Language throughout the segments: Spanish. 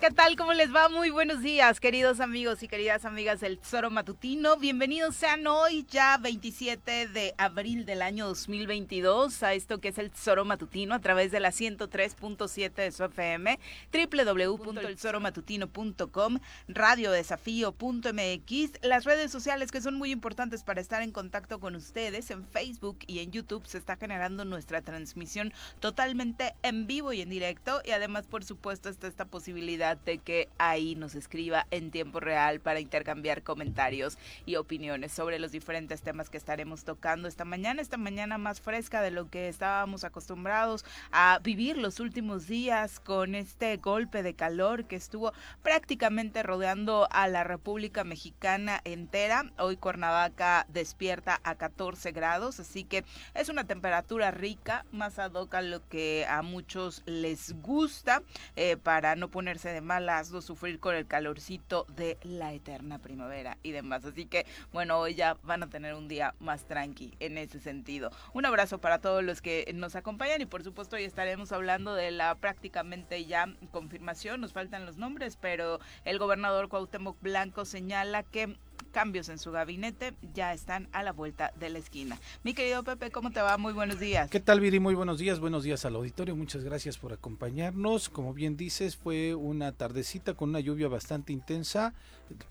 ¿Qué tal? ¿Cómo les va? Muy buenos días, queridos amigos y queridas amigas del Tesoro Matutino. Bienvenidos sean hoy, ya 27 de abril del año 2022, a esto que es el Tesoro Matutino a través de la 103.7 de su FM, www.elzoromatutino.com, radiodesafío.mx, las redes sociales que son muy importantes para estar en contacto con ustedes. En Facebook y en YouTube se está generando nuestra transmisión totalmente en vivo y en directo y además, por supuesto, está esta posibilidad de que ahí nos escriba en tiempo real para intercambiar comentarios y opiniones sobre los diferentes temas que estaremos tocando esta mañana, esta mañana más fresca de lo que estábamos acostumbrados a vivir los últimos días con este golpe de calor que estuvo prácticamente rodeando a la República Mexicana entera. Hoy Cuernavaca despierta a 14 grados, así que es una temperatura rica, más ad hoc a lo que a muchos les gusta eh, para no ponerse de malas o sufrir con el calorcito de la eterna primavera y demás. Así que, bueno, hoy ya van a tener un día más tranqui en ese sentido. Un abrazo para todos los que nos acompañan y por supuesto hoy estaremos hablando de la prácticamente ya confirmación, nos faltan los nombres, pero el gobernador Cuauhtémoc Blanco señala que cambios en su gabinete ya están a la vuelta de la esquina. Mi querido Pepe, ¿cómo te va? Muy buenos días. ¿Qué tal, Viri? Muy buenos días. Buenos días al auditorio. Muchas gracias por acompañarnos. Como bien dices, fue una tardecita con una lluvia bastante intensa,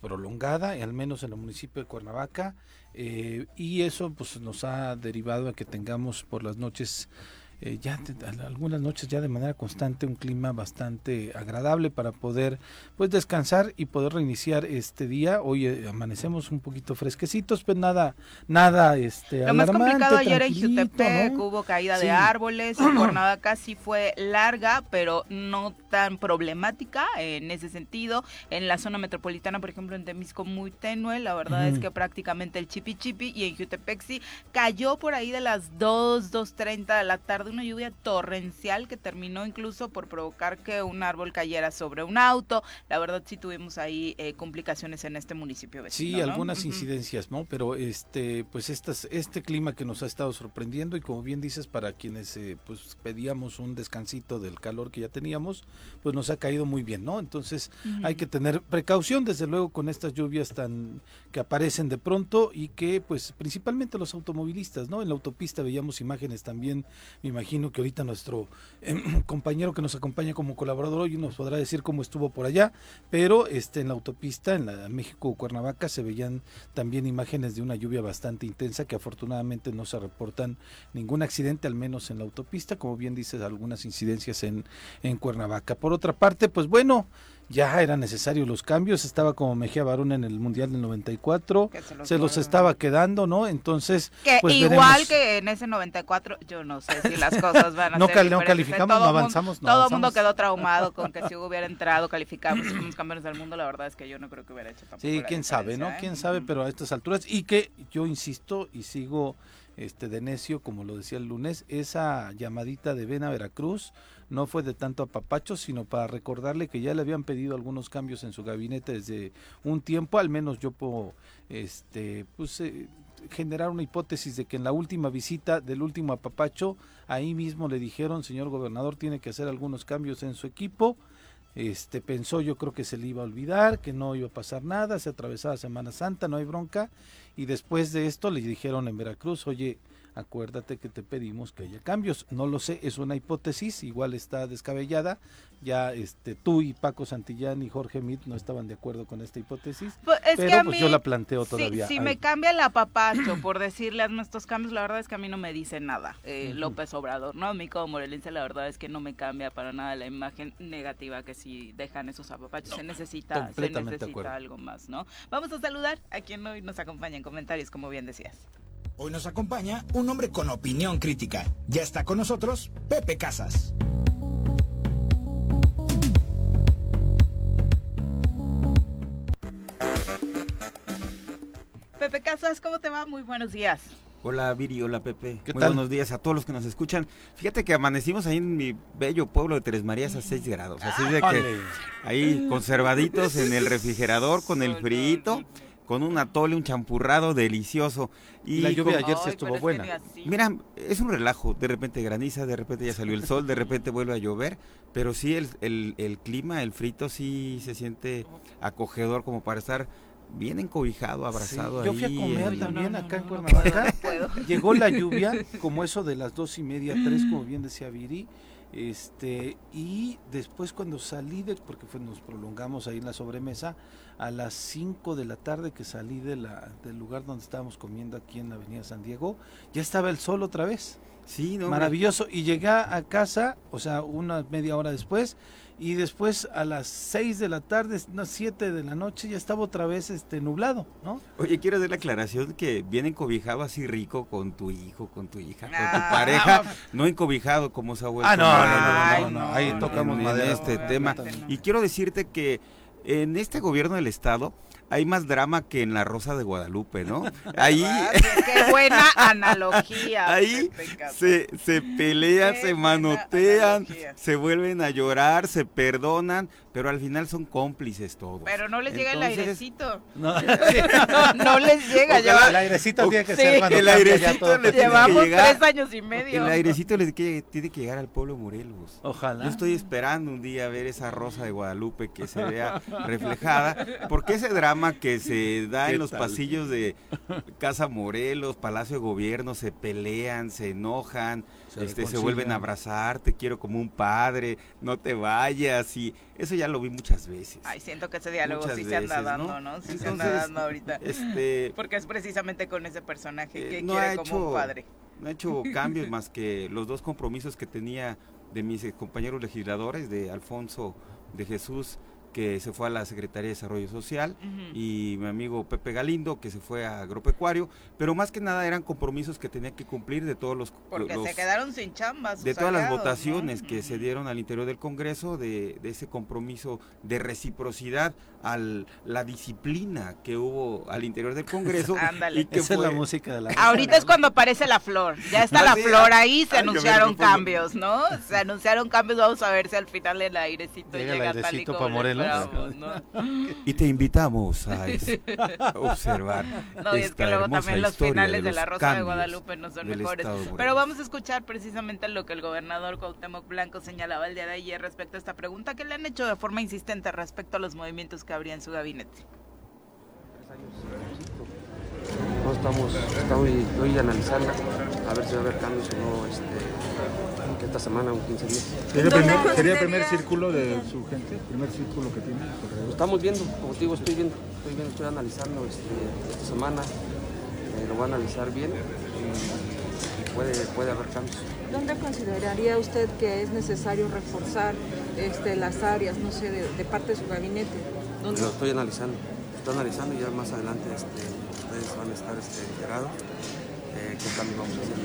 prolongada, al menos en el municipio de Cuernavaca. Eh, y eso pues nos ha derivado a que tengamos por las noches eh, ya algunas noches ya de manera constante un clima bastante agradable para poder pues descansar y poder reiniciar este día. Hoy eh, amanecemos un poquito fresquecitos pues nada nada este lo más complicado ayer en Jutepec hubo caída de árboles la jornada casi fue larga pero no tan problemática en ese sentido. En la zona metropolitana por ejemplo en Temisco muy tenue. La verdad es que prácticamente el chipi chipi y en Jutepec sí cayó por ahí de las 2 2.30 de la tarde una lluvia torrencial que terminó incluso por provocar que un árbol cayera sobre un auto. La verdad sí tuvimos ahí eh, complicaciones en este municipio vecino. Sí, algunas incidencias, ¿no? Pero este, pues estas, este clima que nos ha estado sorprendiendo y como bien dices, para quienes eh, pues pedíamos un descansito del calor que ya teníamos, pues nos ha caído muy bien, ¿no? Entonces hay que tener precaución, desde luego, con estas lluvias tan que aparecen de pronto y que pues principalmente los automovilistas, ¿no? En la autopista veíamos imágenes también, me imagino que ahorita nuestro em, compañero que nos acompaña como colaborador hoy nos podrá decir cómo estuvo por allá, pero este en la autopista, en la México Cuernavaca, se veían también imágenes de una lluvia bastante intensa que afortunadamente no se reportan ningún accidente, al menos en la autopista, como bien dices, algunas incidencias en, en Cuernavaca. Por otra parte, pues bueno, ya eran necesarios los cambios, estaba como Mejía Barón en el Mundial del 94, se los, estaba quedando, ¿no? Entonces, que pues igual que en ese 94, yo no sé si las cosas van a no ser No calificamos, no avanzamos, Todo el mundo quedó traumado con que si hubiera entrado, calificamos, somos campeones del mundo, la verdad es que yo no creo que hubiera hecho tampoco Sí, quién sabe, ¿no? ¿eh? Quién sabe, pero a estas alturas, y que yo insisto y sigo este de necio, como lo decía el lunes, esa llamadita de Ven a Veracruz, no fue de tanto apapacho, sino para recordarle que ya le habían pedido algunos cambios en su gabinete desde un tiempo, al menos yo puedo este, pues, eh, generar una hipótesis de que en la última visita del último apapacho, ahí mismo le dijeron, señor gobernador, tiene que hacer algunos cambios en su equipo. Este pensó yo creo que se le iba a olvidar, que no iba a pasar nada, se atravesaba Semana Santa, no hay bronca, y después de esto le dijeron en Veracruz, oye, acuérdate que te pedimos que haya cambios. No lo sé, es una hipótesis, igual está descabellada. Ya este tú y Paco Santillán y Jorge Mit no estaban de acuerdo con esta hipótesis, pues, pero pues yo la planteo todavía. Si, me cambia el apapacho por decirle hazme estos cambios, la verdad es que a mí no me dice nada eh, López Obrador, ¿no? A mí como morelense la verdad es que no me cambia para nada la imagen negativa que si dejan esos apapachos. se necesita, se necesita algo más, ¿no? Vamos a saludar a quien hoy nos acompaña en comentarios, como bien decías. Hoy nos acompaña un hombre con opinión crítica. Ya está con nosotros Pepe Casas. Pepe Casas, ¿cómo te va? Muy buenos días. Hola Viri, hola Pepe. ¿Qué Muy buenos días a todos los que nos escuchan. Fíjate que amanecimos ahí en mi bello pueblo de Tres Marías a 6 grados. Así de que ahí conservaditos en el refrigerador con el frío con un atole, un champurrado delicioso. Y la lluvia ayer sí estuvo buena. Mira, es un relajo, de repente graniza, de repente ya salió el sol, de repente vuelve a llover, pero sí el, el, el clima, el frito sí se siente acogedor como para estar bien encobijado, abrazado. yo fui a comer también acá en Cuernavaca. Llegó la lluvia, como eso de las dos y media, tres, como bien decía Viri. Este, y después cuando salí de, porque fue, nos prolongamos ahí en la sobremesa, a las 5 de la tarde que salí de la, del lugar donde estábamos comiendo aquí en la avenida San Diego, ya estaba el sol otra vez. Sí, no, Maravilloso. Y llegué a casa, o sea, una media hora después, y después a las 6 de la tarde, no, 7 de la noche, ya estaba otra vez este nublado, ¿no? Oye, quiero hacer la aclaración que viene encobijado así rico con tu hijo, con tu hija, con tu ah. pareja, no encobijado como se ha vuelto. Ah, no, no, no, ahí tocamos en, este tema. Y quiero decirte que en este gobierno del estado hay más drama que en la Rosa de Guadalupe, ¿no? Ahí qué buena analogía. Ahí se, se pelean, se manotean, se vuelven a llorar, se perdonan, pero al final son cómplices todos. Pero no les llega el airecito. No, no, les llega. el airecito tiene que ser El airecito les Llevamos tres años y medio. El airecito les tiene que llegar al pueblo Morelos. Ojalá. Yo estoy esperando un día ver esa rosa de Guadalupe que se vea reflejada, porque ese drama que se da en los pasillos de Casa Morelos, Palacio de Gobierno, se pelean, se enojan, se, este, se vuelven a abrazar, te quiero como un padre, no te vayas y eso ya lo vi muchas veces. Ay, siento que ese diálogo sí se anda dando, ¿no? Sí se anda dando ahorita. Este, Porque es precisamente con ese personaje que eh, quiere como un padre. No ha hecho cambios más que los dos compromisos que tenía de mis compañeros legisladores, de Alfonso de Jesús que se fue a la Secretaría de Desarrollo Social, y mi amigo Pepe Galindo, que se fue a Agropecuario, pero más que nada eran compromisos que tenía que cumplir de todos los... Porque se quedaron sin chambas. De todas las votaciones que se dieron al interior del Congreso, de, ese compromiso de reciprocidad a la disciplina que hubo al interior del Congreso. Ándale. Y Esa es la música de la... Ahorita es cuando aparece la flor, ya está la flor ahí, se anunciaron cambios, ¿no? Se anunciaron cambios, vamos a ver si al final el airecito llega, llega el airecito para Morelos. Y te invitamos a, observar. No, y es que luego también los finales de, la Rosa de Guadalupe no son mejores. Pero vamos a escuchar precisamente lo que el gobernador Cuauhtémoc Blanco señalaba el día de ayer respecto a esta pregunta que le han hecho de forma insistente respecto a los movimientos que habría en su gabinete. No estamos, estamos hoy, analizando a ver si va a haber cambios o no este, esta semana o 15 días. ¿Sería el primer, círculo de su gente? ¿Primer círculo que tiene? Lo estamos viendo, como te digo, estoy viendo, estoy viendo, estoy analizando este, esta semana, eh, lo voy a analizar bien y, puede, puede haber cambios. ¿Dónde consideraría usted que es necesario reforzar este, las áreas, no sé, de, parte de su gabinete? Lo estoy analizando, estoy analizando y ya más adelante este, ustedes van a estar este, enterados eh, qué cambio vamos a hacer.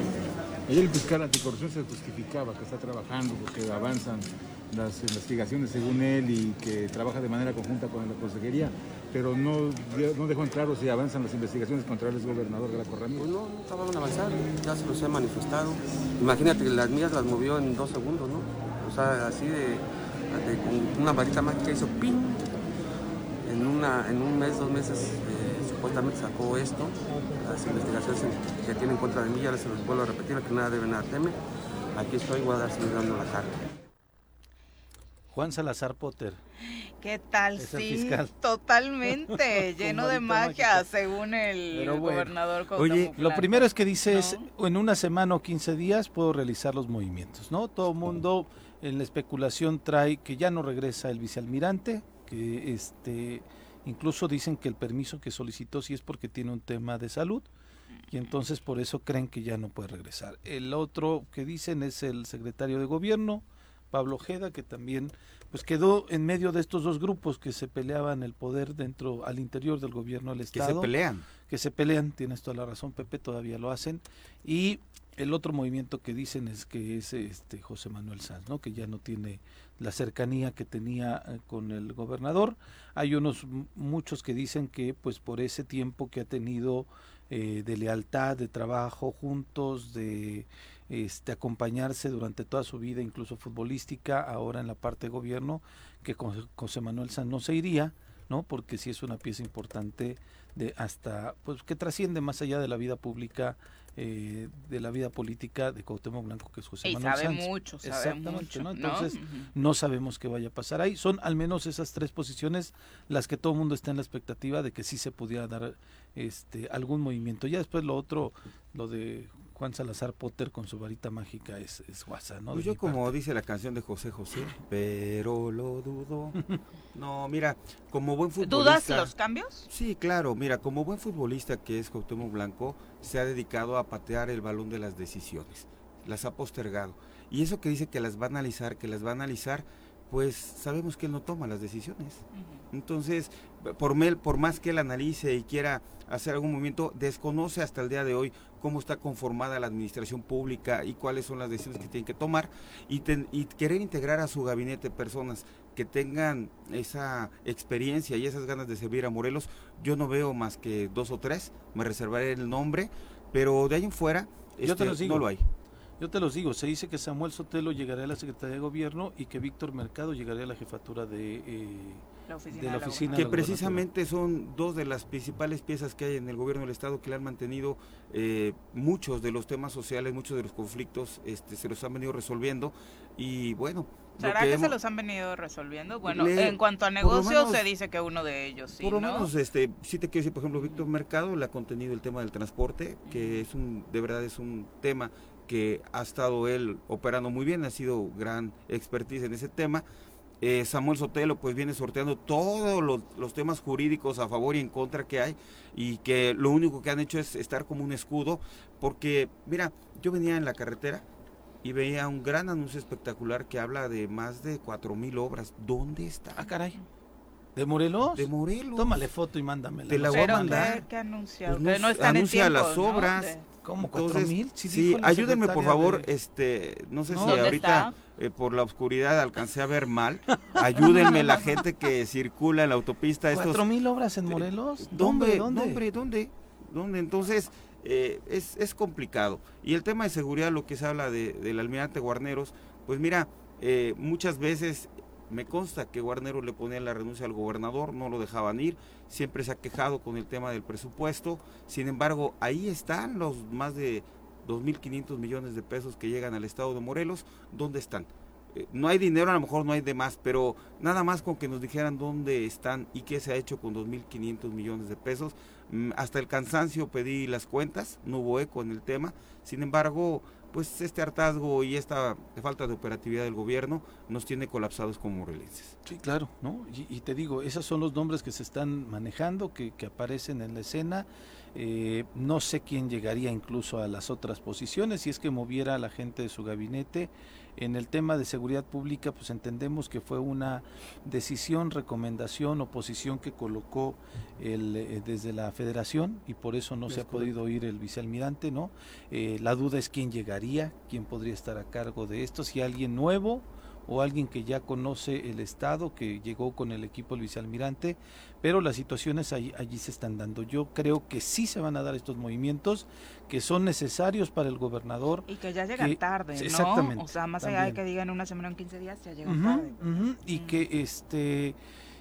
Ayer el fiscal anticorrupción se justificaba que está trabajando porque avanzan las investigaciones según él y que trabaja de manera conjunta con la consejería, pero no, no dejó en claro si avanzan las investigaciones contra el gobernador de la Corramía. Pues no, no van a avanzar, ya se los he manifestado. Imagínate que las mías las movió en dos segundos, ¿no? O sea, así de, con una varita mágica hizo pin. En, una, en un mes, dos meses, eh, supuestamente sacó esto las investigaciones que tienen en contra de mí, ya les los vuelvo a repetir, que nada deben nada teme. Aquí estoy, voy a dar dando la cara. Juan Salazar Potter. ¿Qué tal? sí, totalmente, lleno de magia, según el gobernador. Oye, lo primero es que dice es, en una semana o 15 días puedo realizar los movimientos, ¿no? Todo el mundo en la especulación trae que ya no regresa el vicealmirante, que este Incluso dicen que el permiso que solicitó sí es porque tiene un tema de salud y entonces por eso creen que ya no puede regresar. El otro que dicen es el secretario de gobierno, Pablo Ojeda, que también pues quedó en medio de estos dos grupos que se peleaban el poder dentro al interior del gobierno del estado. Que se pelean. Que se pelean, tienes toda la razón, Pepe, todavía lo hacen. Y el otro movimiento que dicen es que es este José Manuel Sanz, ¿no? Que ya no tiene la cercanía que tenía eh, con el gobernador. Hay unos muchos que dicen que pues por ese tiempo que ha tenido eh, de lealtad, de trabajo juntos, de este, acompañarse durante toda su vida, incluso futbolística, ahora en la parte de gobierno, que José Manuel Sanz no se iría, ¿no? Porque sí es una pieza importante de hasta, pues que trasciende más allá de la vida pública, eh, de la vida política de Cuauhtémoc Blanco, que es José y Manuel sabe Sanz. mucho, sabe Exactamente, mucho, ¿no? ¿no? Entonces, no sabemos qué vaya a pasar ahí. Son al menos esas tres posiciones las que todo el mundo está en la expectativa de que sí se pudiera dar este algún movimiento. Ya después lo otro, lo de Juan Salazar Potter con su varita mágica es, es guasa, ¿no? Pues yo como parte. dice la canción de José José, pero lo dudo. No, mira, como buen futbolista... ¿Dudas los cambios? Sí, claro, mira, como buen futbolista que es Cuauhtémoc Blanco, se ha dedicado a patear el balón de las decisiones, las ha postergado. Y eso que dice que las va a analizar, que las va a analizar, pues sabemos que él no toma las decisiones. Entonces, por, mel- por más que él analice y quiera hacer algún movimiento, desconoce hasta el día de hoy cómo está conformada la administración pública y cuáles son las decisiones que tienen que tomar y, ten- y querer integrar a su gabinete personas que tengan esa experiencia y esas ganas de servir a Morelos, yo no veo más que dos o tres, me reservaré el nombre, pero de ahí en fuera Yo te este, los digo. no lo hay. Yo te los digo, se dice que Samuel Sotelo llegaría a la Secretaría de Gobierno y que Víctor Mercado llegaría a la jefatura de, eh, La oficina de la la oficina. que precisamente son dos de las principales piezas que hay en el gobierno del estado que le han mantenido eh, muchos de los temas sociales, muchos de los conflictos, este, se los han venido resolviendo y bueno. ¿Será que, se hemos- los han venido resolviendo? Bueno, Le- en cuanto a negocios menos- se dice que uno de ellos sí, Por lo ¿no? menos, este, sí te quiero decir, por ejemplo, Víctor Mercado le ha contenido el tema del transporte, que es un, de verdad es un tema que ha estado él operando muy bien, ha sido gran expertise en ese tema. Eh, Samuel Sotelo pues viene sorteando todos los, temas jurídicos a favor y en contra que hay y que lo único que han hecho es estar como un escudo porque mira, yo venía en la carretera y veía un gran anuncio espectacular que habla de más de cuatro mil obras. ¿Dónde está? Ah, caray. ¿De Morelos? De Morelos. Tómale foto y mándamela. Te la voy a Pero mandar. ¿qué, qué anunciado? Pues no que no están anuncia en tiempo, las ¿no? obras. De- ¿Cómo? ¿Cuatro Entonces, mil? sí, ayúdenme por favor, de- este, no sé No. si ¿Dónde ahorita eh, por la oscuridad alcancé a ver mal, ayúdenme la gente que circula en la autopista estos ¿Cuatro mil obras en Morelos? ¿Dónde? ¿Dónde? ¿Dónde? ¿Dónde? ¿Dónde? Entonces, eh, es, es complicado. Y el tema de seguridad, lo que se habla de, del almirante Guarneros, pues mira, eh, muchas veces me consta que Guarneros le ponía la renuncia al gobernador, no lo dejaban ir, siempre se ha quejado con el tema del presupuesto, sin embargo, ahí están los más de 2.500 millones de pesos que llegan al estado de Morelos, ¿dónde están? Eh, no hay dinero, a lo mejor no hay de más, pero nada más con que nos dijeran dónde están y qué se ha hecho con 2.500 millones de pesos. Mm, Hasta el cansancio pedí las cuentas, no hubo eco en el tema. Sin embargo, pues este hartazgo y esta falta de operatividad del gobierno nos tiene colapsados como morelenses. Sí, claro, ¿no? Y, y te digo, esos son los nombres que se están manejando, que, que aparecen en la escena. Eh, no sé quién llegaría incluso a las otras posiciones, si es que moviera a la gente de su gabinete. En el tema de seguridad pública, pues entendemos que fue una decisión, recomendación o posición que colocó el, eh, desde la federación y por eso no Es se ha podido ir el vicealmirante, ¿no? Eh, la duda es quién llegaría, quién podría estar a cargo de esto, si alguien nuevo o alguien que ya conoce el estado, que llegó con el equipo del vicealmirante, pero las situaciones allí, allí se están dando. Yo creo que sí se van a dar estos movimientos que son necesarios para el gobernador. Y que ya llegan que- tarde, ¿no? exactamente, O sea, más allá de que digan una semana o en 15 días, ya llegan tarde. y que este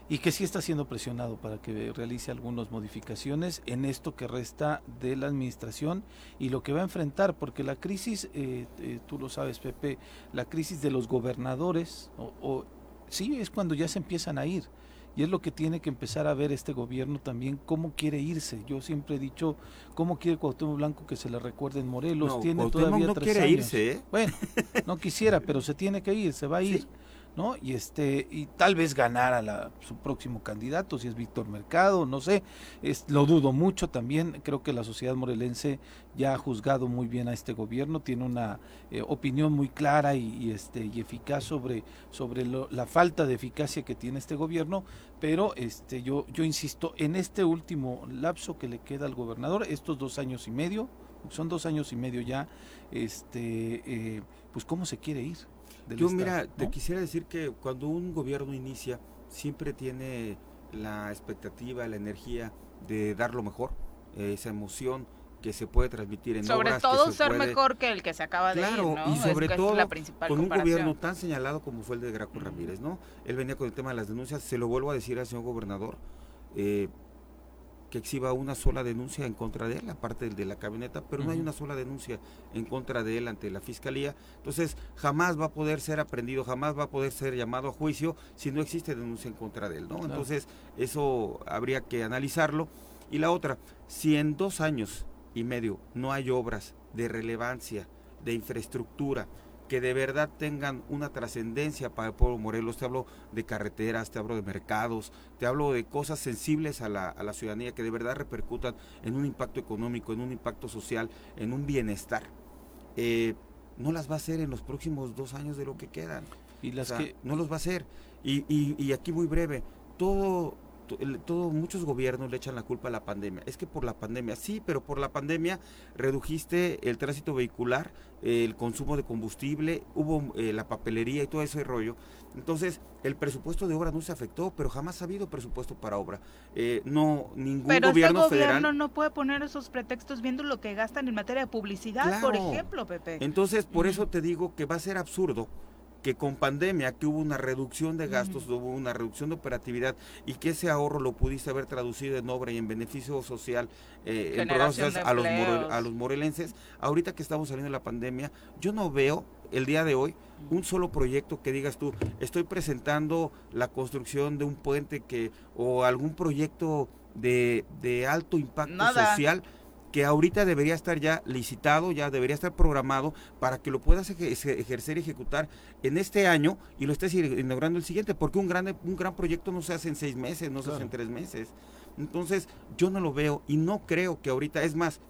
y que sí está siendo presionado para que realice algunas modificaciones en esto que resta de la administración y lo que va a enfrentar, porque la crisis, eh, eh, tú lo sabes Pepe, la crisis de los gobernadores, o, o- sí es cuando ya se empiezan a ir. Y es lo que tiene que empezar a ver este gobierno también, cómo quiere irse. Yo siempre he dicho, cómo quiere Cuauhtémoc Blanco que se le recuerde en Morelos. No, tiene Cuauhtémoc todavía no tres quiere años. irse, ¿eh? Bueno, no quisiera, pero se tiene que ir, se va a ir, Sí. ¿No? Y este y tal vez ganar a la, su próximo candidato, si es Víctor Mercado, no sé, es, lo dudo mucho también. Creo que la sociedad morelense ya ha juzgado muy bien a este gobierno, tiene una eh, opinión muy clara y, y, este y eficaz sobre sobre lo- la falta de eficacia que tiene este gobierno, pero este yo yo insisto en este último lapso que le queda al gobernador, estos dos años y medio, son dos años y medio ya, este eh, pues cómo se quiere ir. Del Yo Estado, mira, te quisiera decir que cuando un gobierno inicia, siempre tiene la expectativa, la energía de dar lo mejor, eh, esa emoción que se puede transmitir en sobre obras. todo que se ser puede- mejor que el que se acaba de Claro, ir, ¿no? y sobre es todo la principal con un gobierno tan señalado como fue el de Graco Ramírez, ¿no? Él venía con el tema de las denuncias, se lo vuelvo a decir al señor gobernador, eh, que exhiba una sola denuncia en contra de él, aparte del de la camioneta, pero no hay una sola denuncia en contra de él ante la fiscalía. Entonces, jamás va a poder ser aprendido, jamás va a poder ser llamado a juicio si no existe denuncia en contra de él, ¿no? Claro. Entonces, eso habría que analizarlo. Y la otra, si en dos años y medio no hay obras de relevancia, de infraestructura, que de verdad tengan una trascendencia para el pueblo Morelos. Te hablo de carreteras, te hablo de mercados, te hablo de cosas sensibles a la, a la ciudadanía que de verdad repercutan en un impacto económico, en un impacto social, en un bienestar. Eh, no las va a hacer en los próximos dos años de lo que quedan. Y las O sea, que no los va a hacer. Y, y, y aquí muy breve, todo, to- el- todo, muchos gobiernos le echan la culpa a la pandemia. Es que por la pandemia, sí, pero por la pandemia redujiste el tránsito vehicular, eh, el consumo de combustible, hubo eh, la papelería y todo ese rollo. Entonces, el presupuesto de obra no se afectó, pero jamás ha habido presupuesto para obra. Eh, no, ningún Pero gobierno este gobierno federal. no puede poner esos pretextos viendo lo que gastan en materia de publicidad, por ejemplo, Pepe. Entonces, por eso te digo que va a ser absurdo que con pandemia, que hubo una reducción de gastos, hubo una reducción de operatividad y que ese ahorro lo pudiste haber traducido en obra y en beneficio social eh, en a los, a los morelenses. Ahorita que estamos saliendo de la pandemia, yo no veo el día de hoy un solo proyecto que digas tú, estoy presentando la construcción de un puente que o algún proyecto de, de alto impacto Nada. social que ahorita debería estar ya licitado, ya debería estar programado para que lo puedas eje- eje- ejercer y ejecutar en este año y lo estés inaugurando el siguiente, porque un gran, un gran proyecto no se hace en seis meses, no se hace en tres meses. Entonces, yo no lo veo y no creo que ahorita, es más,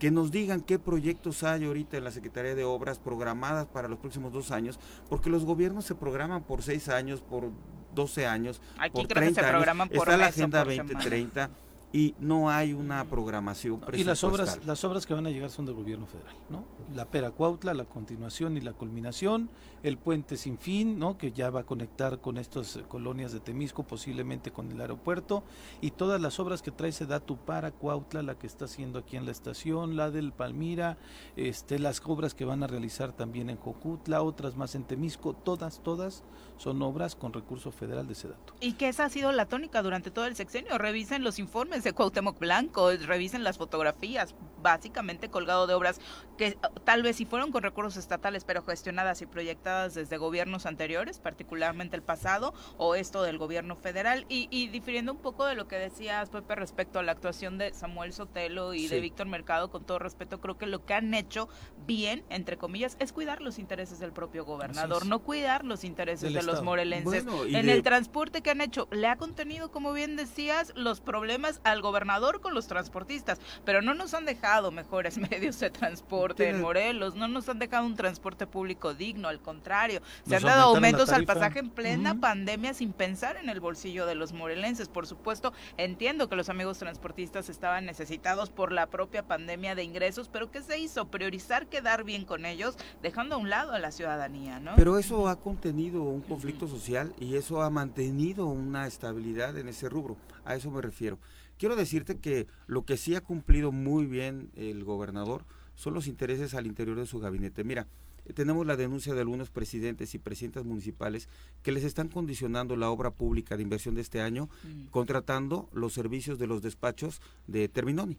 que nos digan qué proyectos hay ahorita en la Secretaría de Obras programadas para los próximos dos años, porque los gobiernos se programan por seis años, por 12 años, Aquí por creo que 30 se años. por Está la Agenda por semana. 2030 y no hay una programación y las obras presupuestal. las obras que van a llegar son del gobierno federal, ¿no? La Pera Cuautla, la continuación y la culminación, el puente sin fin, ¿no? Que ya va a conectar con estas colonias de Temisco, posiblemente con el aeropuerto y todas las obras que trae Sedatu para Cuautla, la que está haciendo aquí en la estación, la del Palmira, este las obras que van a realizar también en Jocutla, otras más en Temisco, todas todas son obras con recurso federal de Sedatu. Y que esa ha sido la tónica durante todo el sexenio. Revisen los informes de Cuauhtémoc Blanco, revisen las fotografías, básicamente colgado de obras que eh, tal vez sí fueron con recursos estatales, pero gestionadas y proyectadas desde gobiernos anteriores, particularmente el pasado, o esto del gobierno federal. Y, y difiriendo un poco de lo que decías, Pepe, respecto a la actuación de Samuel Sotelo y de Sí. Víctor Mercado, con todo respeto, creo que lo que han hecho bien, entre comillas, es cuidar los intereses del propio gobernador, no cuidar los intereses Del de los Estado. morelenses Bueno, en de- el transporte que han hecho, le ha contenido, como bien decías, los problemas al gobernador con los transportistas, pero no nos han dejado mejores medios de transporte en Tienes- Morelos, no nos han dejado un transporte público digno, al contrario, se Nos han dado aumentos al pasaje en plena pandemia sin pensar en el bolsillo de los morelenses. Por supuesto, entiendo que los amigos transportistas estaban necesitados por la propia pandemia de ingresos, pero ¿qué se hizo? Priorizar quedar bien con ellos, dejando a un lado a la ciudadanía, ¿no? Pero eso ha contenido un conflicto social y eso ha mantenido una estabilidad en ese rubro. A eso me refiero. Quiero decirte que lo que sí ha cumplido muy bien el gobernador son los intereses al interior de su gabinete. Mira, tenemos la denuncia de algunos presidentes y presidentas municipales que les están condicionando la obra pública de inversión de este año Mm. contratando los servicios de los despachos de Terminoni.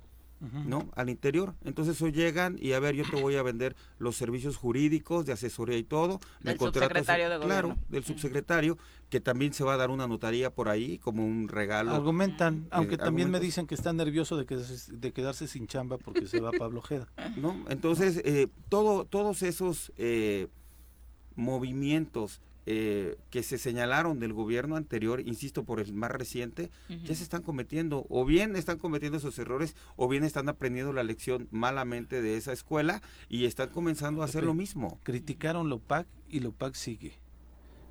¿No? Al interior. Entonces hoy llegan y a ver, yo te voy a vender los servicios jurídicos, de asesoría y todo. Del subsecretario de Claro, gobierno. del Mm. subsecretario, que también se va a dar una notaría por ahí como un regalo. Argumentan, aunque Eh, también me dicen que está nervioso de, que, de quedarse sin chamba porque se va Pablo Ojeda. ¿no? Entonces, eh, todo, todos esos eh, movimientos eh, que se señalaron del gobierno anterior, insisto, por el más reciente, ya se están cometiendo, o bien están cometiendo esos errores, o bien están aprendiendo la lección malamente de esa escuela y están comenzando a hacer lo mismo. Criticaron la OPAC y la OPAC sigue.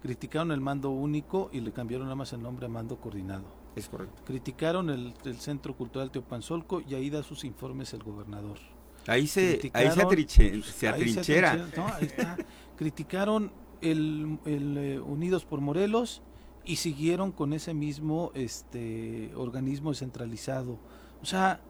Criticaron el mando único y le cambiaron nada más el nombre a mando coordinado. Es correcto. Criticaron el, el Centro Cultural Teopanzolco y ahí da sus informes el gobernador. Ahí se, ahí se, Criticaron- atrinche- se Ahí atrinchera. atrinchera, no, ahí está. Criticaron el, el, eh, Unidos por Morelos y siguieron con ese mismo este organismo descentralizado. O sea,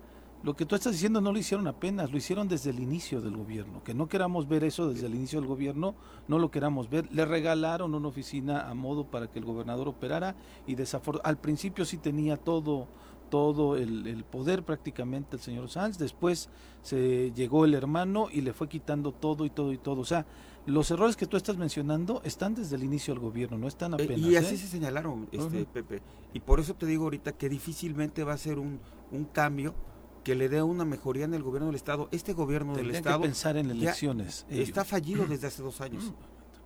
Lo que tú estás diciendo no lo hicieron apenas, lo hicieron desde el inicio del gobierno. Que no queramos ver eso desde el inicio del gobierno, no lo queramos ver. Le regalaron una oficina a modo para que el gobernador operara y al principio sí tenía todo todo el, poder prácticamente el señor Sanz, después se llegó el hermano y le fue quitando todo y todo y todo. O sea, los errores que tú estás mencionando están desde el inicio del gobierno, no están eh, apenas. y así ¿eh? se señalaron, este, Pepe. Y por eso te digo ahorita que difícilmente va a ser un, un cambio que le dé una mejoría en el gobierno del Estado. Este gobierno del Estado... que pensar en elecciones. Está fallido desde hace dos años.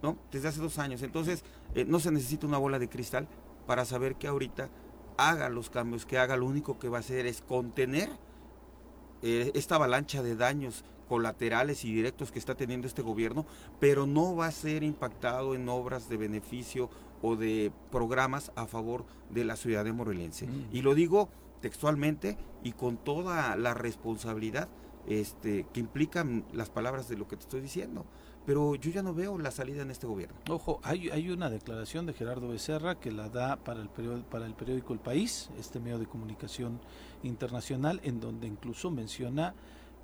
¿no? Desde hace dos años. Entonces, eh, no se necesita una bola de cristal para saber que ahorita haga los cambios que haga, lo único que va a hacer es contener eh, esta avalancha de daños colaterales y directos que está teniendo este gobierno, pero no va a ser impactado en obras de beneficio o de programas a favor de la ciudad de morelense. Mm. Y lo digo textualmente y con toda la responsabilidad este, que implican las palabras de lo que te estoy diciendo pero yo ya no veo la salida en este gobierno. Ojo, hay, hay una declaración de Gerardo Becerra que la da para el, periódico, para el periódico El País, este medio de comunicación internacional, en donde incluso menciona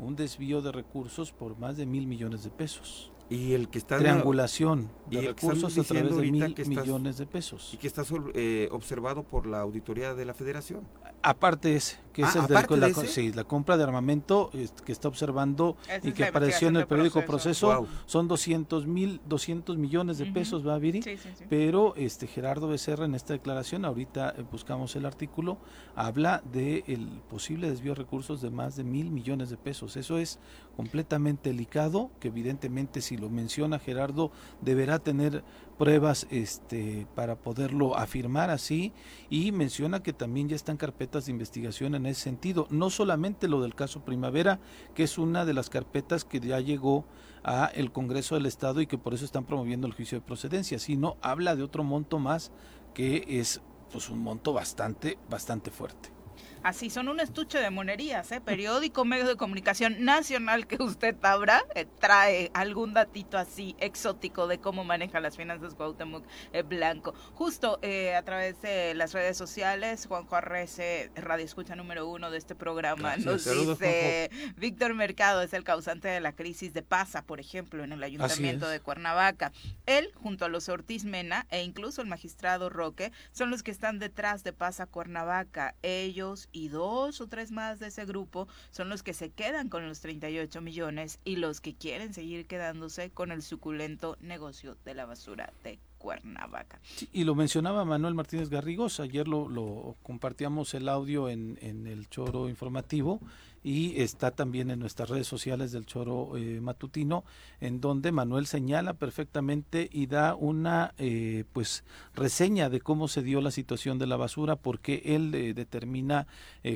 un desvío de recursos por más de mil millones de pesos. Y el que está triangulación de recursos a través de mil millones de pesos. Y que está eh, observado por la auditoría de la Federación. Aparte ese, que es ah, el de, la, sí, la compra de armamento que está observando y que apareció en el periódico Proceso, son 200 mil 200 millones de pesos, ¿va, Viri? Pero este Gerardo Becerra en esta declaración, ahorita eh, buscamos el artículo, habla de el posible desvío de recursos de más de mil millones de pesos. Eso es completamente delicado, que evidentemente si lo menciona Gerardo deberá tener pruebas este, para poderlo afirmar así y menciona que también ya están carpetas de investigación en ese sentido, no solamente lo del caso Primavera, que es una de las carpetas que ya llegó a el Congreso del Estado y que por eso están promoviendo el juicio de procedencia, sino habla de otro monto más que es pues un monto bastante bastante fuerte. Así son un estuche de monerías, ¿eh? Periódico, medio de comunicación nacional que usted abra, eh, trae algún datito así exótico de cómo maneja las finanzas Cuauhtémoc eh, Blanco. Justo eh, a través de las redes sociales, Juanjo Arrece, radio escucha número uno de este programa, nos dice Víctor Mercado es el causante de la crisis de Pasa, por ejemplo, en el ayuntamiento de Cuernavaca. Él, junto a los Ortiz Mena e incluso el magistrado Roque, son los que están detrás de Pasa Cuernavaca. Ellos y dos o tres más de ese grupo son los que se quedan con los 38 millones y los que quieren seguir quedándose con el suculento negocio de la basura de Cuernavaca. y lo mencionaba Manuel Martínez Garrigos, ayer lo, lo compartíamos el audio en, en el choro informativo y está también en nuestras redes sociales del Choro eh, Matutino, en donde Manuel señala perfectamente y da una eh, pues reseña de cómo se dio la situación de la basura, porque él eh, determina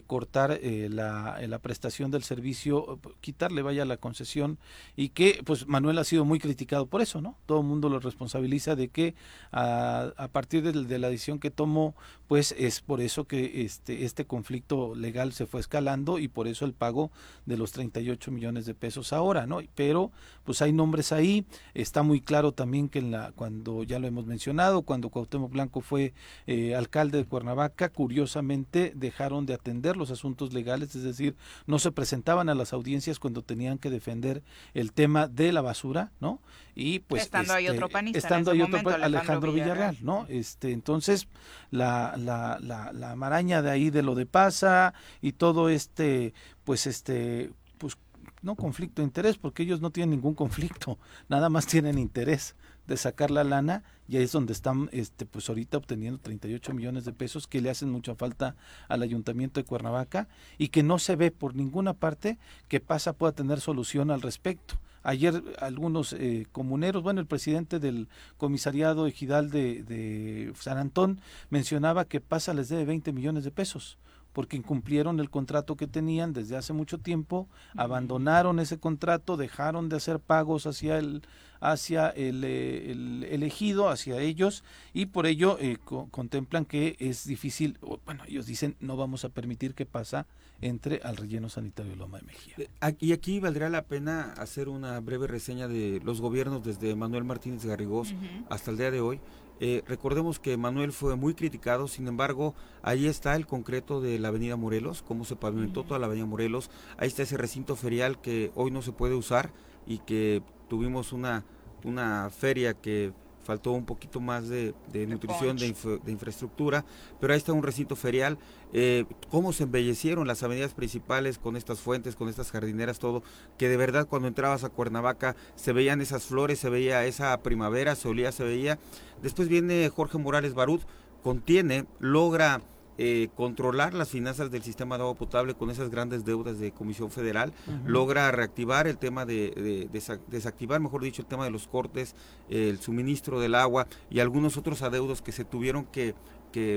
cortar la, la, prestación del servicio, quitarle vaya la concesión y que pues Manuel ha sido muy criticado por eso, ¿no? Todo el mundo lo responsabiliza de que a, partir de, de, la decisión que tomó, pues es por eso que este, este conflicto legal se fue escalando y por eso el pago de los 38 millones de pesos ahora, ¿no? Pero pues hay nombres ahí, está muy claro también que en la, cuando ya lo hemos mencionado, cuando Cuauhtémoc Blanco fue eh, alcalde de Cuernavaca, curiosamente dejaron de atender los asuntos legales, es decir, no se presentaban a las audiencias cuando tenían que defender el tema de la basura, ¿no? Y pues estando ahí otro este, panista estando ahí otro Alejandro, Villarreal, ¿no? Este, entonces la, la, la, la maraña de ahí de lo de pasa y todo este pues este pues no conflicto de interés porque ellos no tienen ningún conflicto nada más tienen interés de sacar la lana y ahí es donde están este pues ahorita obteniendo 38 millones de pesos que le hacen mucha falta al ayuntamiento de Cuernavaca y que no se ve por ninguna parte que pasa pueda tener solución al respecto Ayer algunos eh, comuneros, bueno, el presidente del comisariado ejidal de, de San Antón mencionaba que pasa les debe 20 millones de pesos porque incumplieron el contrato que tenían desde hace mucho tiempo, abandonaron ese contrato, dejaron de hacer pagos hacia el hacia el, eh, elegido, hacia ellos, y por ello eh, contemplan que es difícil, bueno, ellos dicen no vamos a permitir que pasa entre al relleno sanitario Loma de Mejía. Eh, y aquí valdría la pena hacer una breve reseña de los gobiernos desde Manuel Martínez Garrigós hasta el día de hoy. Eh, recordemos que Manuel fue muy criticado, sin embargo, ahí está el concreto de la Avenida Morelos, cómo se pavimentó toda la Avenida Morelos, ahí está ese recinto ferial que hoy no se puede usar y que tuvimos una, una feria que faltó un poquito más de, nutrición, de, infraestructura, pero ahí está un recinto ferial. Eh, cómo se embellecieron las avenidas principales con estas fuentes, con estas jardineras, todo, que de verdad cuando entrabas a Cuernavaca se veían esas flores, se veía esa primavera, se olía, se veía. Después viene Jorge Morales Barut, contiene, logra eh, controlar las finanzas del sistema de agua potable con esas grandes deudas de Comisión Federal, logra reactivar el tema de, desactivar, mejor dicho, el tema de los cortes, el suministro del agua y algunos otros adeudos que se tuvieron que,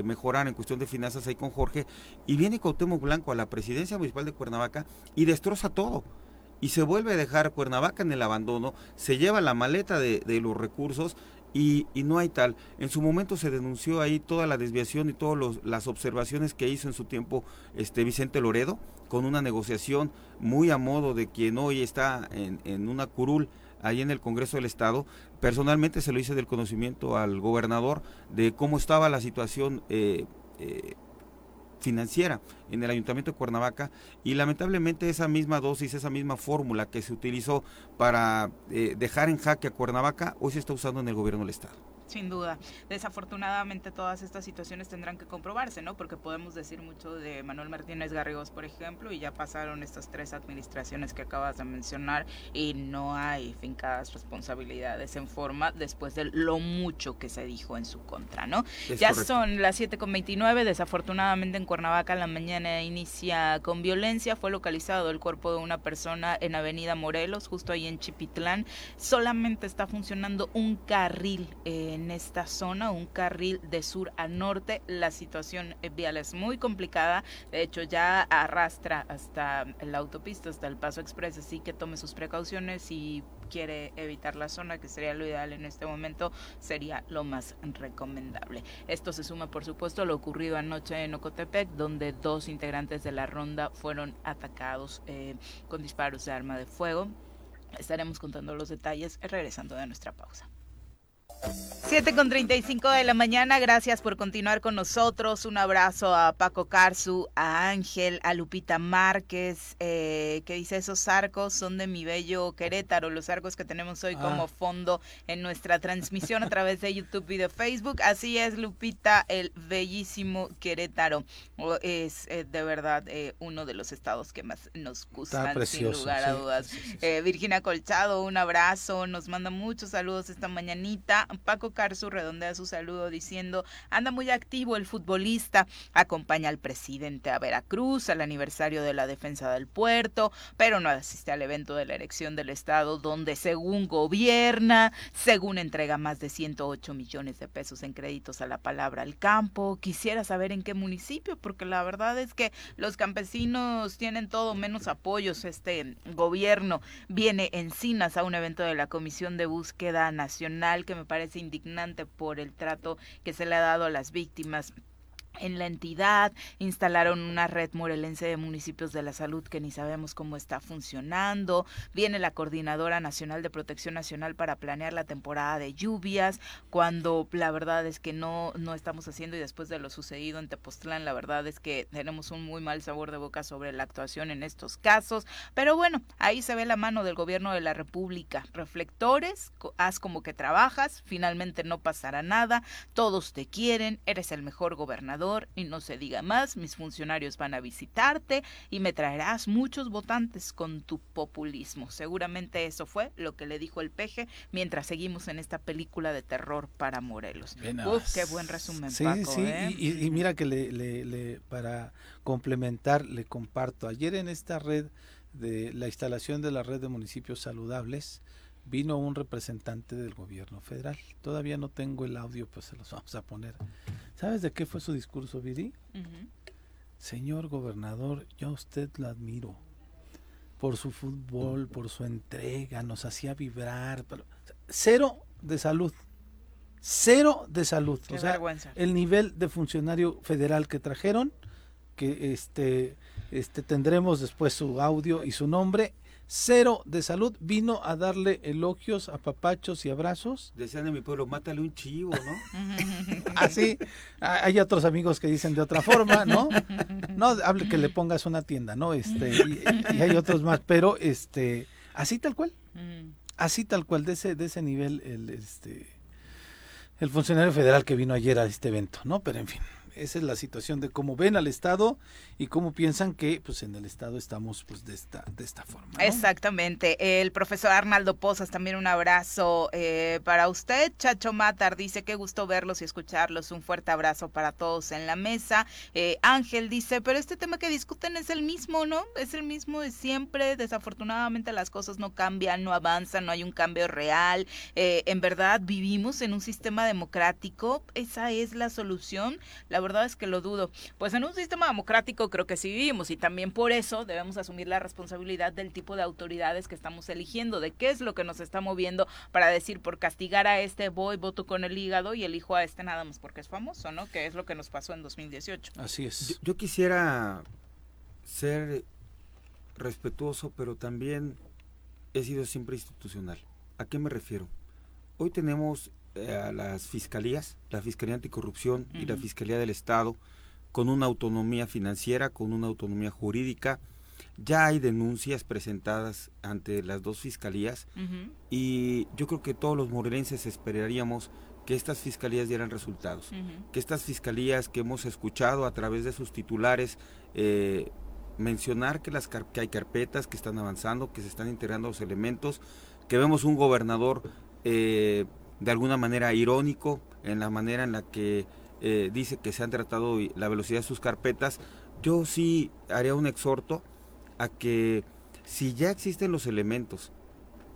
mejorar en cuestión de finanzas ahí con Jorge. Y viene Cuauhtémoc Blanco a la presidencia municipal de Cuernavaca y destroza todo y se vuelve a dejar Cuernavaca en el abandono, se lleva la maleta de, de los recursos y, no hay tal. En su momento se denunció ahí toda la desviación y todas las observaciones que hizo en su tiempo este Vicente Loredo, con una negociación muy a modo de quien hoy está en, una curul ahí en el Congreso del Estado. Personalmente se lo hice del conocimiento al gobernador de cómo estaba la situación eh, eh, financiera en el Ayuntamiento de Cuernavaca y lamentablemente esa misma dosis, esa misma fórmula que se utilizó para eh, dejar en jaque a Cuernavaca, hoy se está usando en el gobierno del Estado. Sin duda. Desafortunadamente todas estas situaciones tendrán que comprobarse, ¿no? Porque podemos decir mucho de Manuel Martínez Garrigos, por ejemplo, y ya pasaron estas tres administraciones que acabas de mencionar y no hay fincadas responsabilidades en forma después de lo mucho que se dijo en su contra, ¿no? ya son las 7.29, desafortunadamente en Cuernavaca la mañana inicia con violencia, fue localizado el cuerpo de una persona en Avenida Morelos, justo ahí en Chipitlán, solamente está funcionando un carril en en esta zona, un carril de sur a norte. La situación vial es muy complicada, de hecho ya arrastra hasta la autopista, hasta el Paso Express, así que tome sus precauciones y quiere evitar la zona, que sería lo ideal en este momento, sería lo más recomendable. Esto se suma, por supuesto, a lo ocurrido anoche en Ocotepec, donde dos integrantes de la ronda fueron atacados eh, con disparos de arma de fuego. Estaremos contando los detalles regresando de nuestra pausa. 7 con 35 de la mañana, gracias por continuar con nosotros. Un abrazo a Paco Carzu, a Ángel, a Lupita Márquez, eh, que dice esos arcos son de mi bello Querétaro, los arcos que tenemos hoy como ah. fondo en nuestra transmisión a través de YouTube y de Facebook. Así es, Lupita, el bellísimo Querétaro. Es eh, de verdad eh, uno de los estados que más nos gustan, sin lugar a dudas. Virginia Colchado, un abrazo, nos manda muchos saludos esta mañanita. Paco Carzu redondea su saludo diciendo, anda muy activo el futbolista, acompaña al presidente a Veracruz, al aniversario de la defensa del puerto, pero no asiste al evento de la elección del Estado, donde según gobierna, según entrega más de 108 millones de pesos en créditos a la palabra al campo. Quisiera saber en qué municipio, porque la verdad es que los campesinos tienen todo menos apoyos. Este gobierno viene encinas a un evento de la Comisión de Búsqueda Nacional que me parece parece indignante por el trato que se le ha dado a las víctimas en la entidad, instalaron una red morelense de municipios de la salud que ni sabemos cómo está funcionando, viene la Coordinadora Nacional de Protección Nacional para planear la temporada de lluvias, cuando la verdad es que no, no estamos haciendo y después de lo sucedido en Tepoztlán, la verdad es que tenemos un muy mal sabor de boca sobre la actuación en estos casos, pero bueno, ahí se ve la mano del gobierno de la República, reflectores, haz como que trabajas, finalmente no pasará nada, todos te quieren, eres el mejor gobernador, y no se diga más, mis funcionarios van a visitarte y me traerás muchos votantes con tu populismo. Seguramente eso fue lo que le dijo el peje mientras seguimos en esta película de terror para Morelos. Uf, qué buen resumen, sí, Sí, ¿eh? y, mira que le, le, para complementar, le comparto. Ayer en esta red de la instalación de la red de municipios saludables, vino un representante del gobierno federal. Todavía no tengo el audio, pues se los vamos a poner. ¿Sabes de qué fue su discurso, Viri? Señor gobernador, yo a usted lo admiro por su fútbol, por su entrega, nos hacía vibrar, pero cero de salud. Cero de salud. o sea, el nivel de funcionario federal que trajeron, que este, este tendremos después su audio y su nombre, cero de salud, vino a darle elogios, a papachos y abrazos. Decían en mi pueblo, mátale un chivo, ¿no? Así, hay otros amigos que dicen de otra forma, ¿no? No, hable que le pongas una tienda, ¿no? Este, y, hay otros más, pero este, así tal cual, así tal cual, de ese, de ese nivel, el, este, el funcionario federal que vino ayer a este evento, ¿no? Pero en fin, esa es la situación de cómo ven al Estado y cómo piensan que pues en el Estado estamos pues de esta, de esta forma. Exactamente. El profesor Arnaldo Pozas, también un abrazo eh, para usted. Chacho Matar dice que gusto verlos y escucharlos. Un fuerte abrazo para todos en la mesa. Eh, Ángel dice, pero este tema que discuten es el mismo, ¿no? Es el mismo de siempre. Desafortunadamente las cosas no cambian, no avanzan, no hay un cambio real. Eh, en verdad vivimos en un sistema democrático. Esa es la solución. La verdad es que lo dudo. Pues en un sistema democrático creo que sí vivimos y también por eso debemos asumir la responsabilidad del tipo de autoridades que estamos eligiendo, de qué es lo que nos está moviendo para decir por castigar a este voy, voto con el hígado y elijo a este nada más porque es famoso, ¿no? Que es lo que nos pasó en 2018. Así es. Yo, quisiera ser respetuoso, pero también he sido siempre institucional. ¿A qué me refiero? Hoy tenemos a las fiscalías, la Fiscalía Anticorrupción y la Fiscalía del Estado, con una autonomía financiera, con una autonomía jurídica. Ya hay denuncias presentadas ante las dos fiscalías y yo creo que todos los morelenses esperaríamos que estas fiscalías dieran resultados, que estas fiscalías que hemos escuchado a través de sus titulares eh, mencionar que, las que hay carpetas que están avanzando, que se están integrando los elementos, que vemos un gobernador eh, de alguna manera irónico en la manera en la que eh, dice que se han tratado la velocidad de sus carpetas, yo sí haría un exhorto a que si ya existen los elementos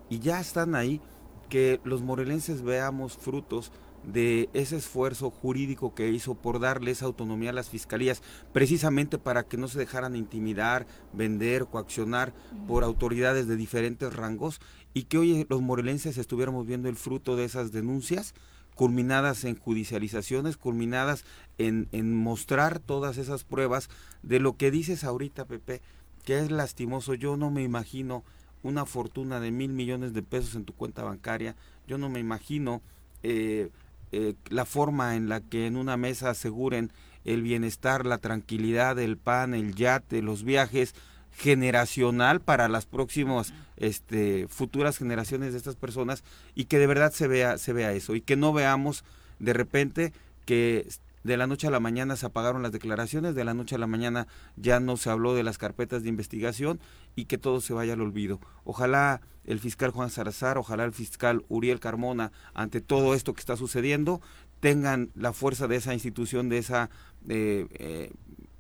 y ya están ahí, que los morelenses veamos frutos de ese esfuerzo jurídico que hizo por darle esa autonomía a las fiscalías, precisamente para que no se dejaran intimidar, vender, coaccionar por autoridades de diferentes rangos y que hoy los morelenses estuviéramos viendo el fruto de esas denuncias culminadas en judicializaciones, culminadas en, en mostrar todas esas pruebas de lo que dices ahorita, Pepe, que es lastimoso. Yo no me imagino una fortuna de mil millones de pesos en tu cuenta bancaria. Yo no me imagino eh, eh, la forma en la que en una mesa aseguren el bienestar, la tranquilidad, el pan, el yate, los viajes, generacional para las próximas este, futuras generaciones de estas personas y que de verdad se vea, se vea eso y que no veamos de repente que de la noche a la mañana se apagaron las declaraciones, de la noche a la mañana ya no se habló de las carpetas de investigación y que todo se vaya al olvido. Ojalá el fiscal Juan Zarazar, ojalá el fiscal Uriel Carmona, ante todo esto que está sucediendo, tengan la fuerza de esa institución, de esa eh, eh,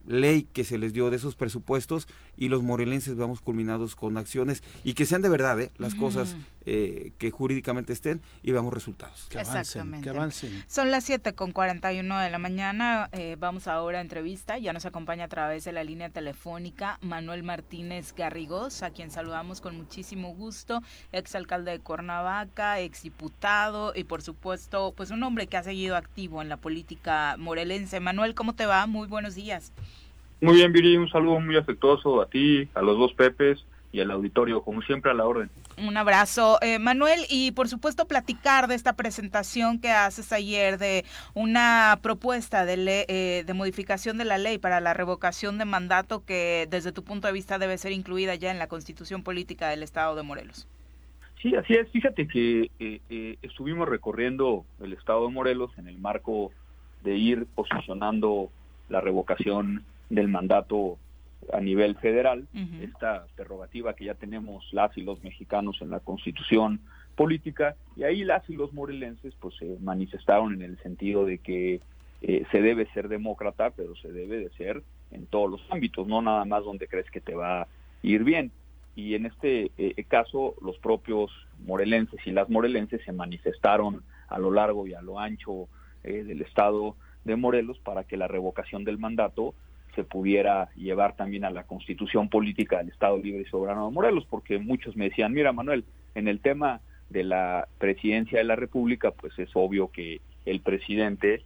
ley que se les dio de esos presupuestos y los morelenses vamos culminados con acciones y que sean de verdad ¿eh? las cosas eh, que jurídicamente estén y veamos resultados. Que avancen, que avancen. Son las 7 con 41 de la mañana. Eh, vamos ahora a entrevista. Ya nos acompaña a través de la línea telefónica Manuel Martínez Garrigos, a quien saludamos con muchísimo gusto, exalcalde de Cuernavaca, exdiputado y por supuesto, pues un hombre que ha seguido activo en la política morelense. Manuel, ¿cómo te va? Muy buenos días. Muy bien, Viri, un saludo muy afectuoso a ti, a los dos Pepes y al auditorio, como siempre a la orden. Un abrazo, eh, Manuel, y por supuesto platicar de esta presentación que haces ayer de una propuesta de, eh, de modificación de la ley para la revocación de mandato que desde tu punto de vista debe ser incluida ya en la constitución política del Estado de Morelos. Sí, así es. Fíjate que eh, estuvimos recorriendo el Estado de Morelos en el marco de ir posicionando la revocación del mandato a nivel federal, esta prerrogativa que ya tenemos las y los mexicanos en la constitución política, y ahí las y los morelenses pues se manifestaron en el sentido de que eh, se debe ser demócrata, pero se debe de ser en todos los ámbitos, no nada más donde crees que te va a ir bien. Y en este eh, caso, los propios morelenses y las morelenses se manifestaron a lo largo y a lo ancho eh, del estado de Morelos para que la revocación del mandato se pudiera llevar también a la constitución política del Estado Libre y Soberano de Morelos, porque muchos me decían, mira Manuel, en el tema de la presidencia de la República, pues es obvio que el presidente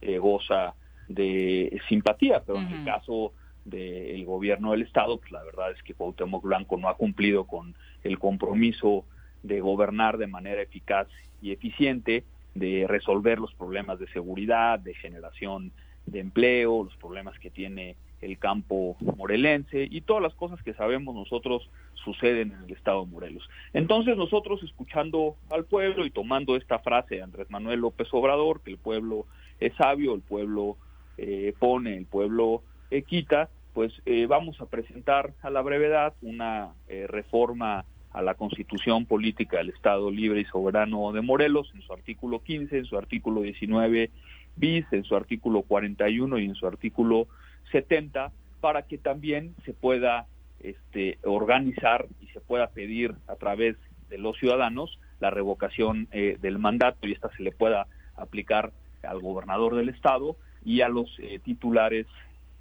eh, goza de simpatía, pero en el caso del gobierno del estado, pues la verdad es que Cuauhtémoc Blanco no ha cumplido con el compromiso de gobernar de manera eficaz y eficiente, de resolver los problemas de seguridad, de generación de empleo, los problemas que tiene el campo morelense y todas las cosas que sabemos nosotros suceden en el estado de Morelos. Entonces nosotros escuchando al pueblo y tomando esta frase de Andrés Manuel López Obrador, que el pueblo es sabio, el pueblo eh, pone, el pueblo eh, quita, pues eh, vamos a presentar a la brevedad una reforma a la constitución política del Estado libre y soberano de Morelos en su artículo 15, en su artículo 19 bis, en su artículo 41 y en su artículo 70 para que también se pueda este, organizar y se pueda pedir a través de los ciudadanos la revocación eh, del mandato y esta se le pueda aplicar al gobernador del estado y a los eh, titulares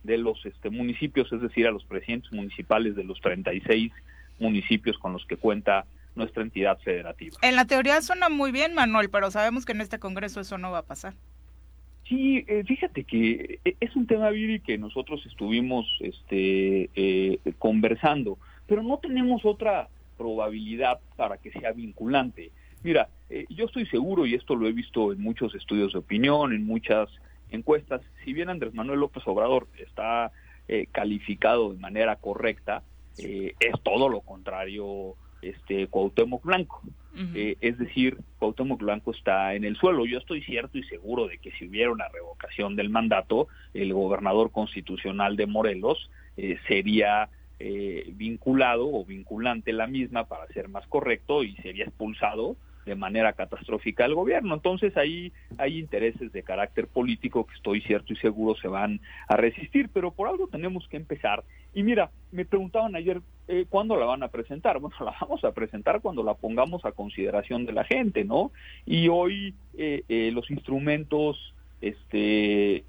de los este, municipios, es decir, a los presidentes municipales de los 36 municipios con los que cuenta nuestra entidad federativa. En la teoría suena muy bien, Manuel, pero sabemos que en este Congreso eso no va a pasar. Sí, eh, fíjate que eh, es un tema, Viri, que nosotros estuvimos este, eh, conversando, pero no tenemos otra probabilidad para que sea vinculante. Mira, yo estoy seguro, y esto lo he visto en muchos estudios de opinión, en muchas encuestas, si bien Andrés Manuel López Obrador está calificado de manera correcta, es todo lo contrario este Cuauhtémoc Blanco. Eh, es decir, Cuauhtémoc Blanco está en el suelo. Yo estoy cierto y seguro de que si hubiera una revocación del mandato, el gobernador constitucional de Morelos eh, sería eh, vinculado o vinculante la misma, para ser más correcto, y sería expulsado de manera catastrófica al gobierno. Entonces ahí hay intereses de carácter político que estoy cierto y seguro se van a resistir, pero por algo tenemos que empezar. Y mira, me preguntaban ayer, eh, ¿cuándo la van a presentar? Bueno, la vamos a presentar cuando la pongamos a consideración de la gente, ¿no? Y hoy eh, eh, los instrumentos este,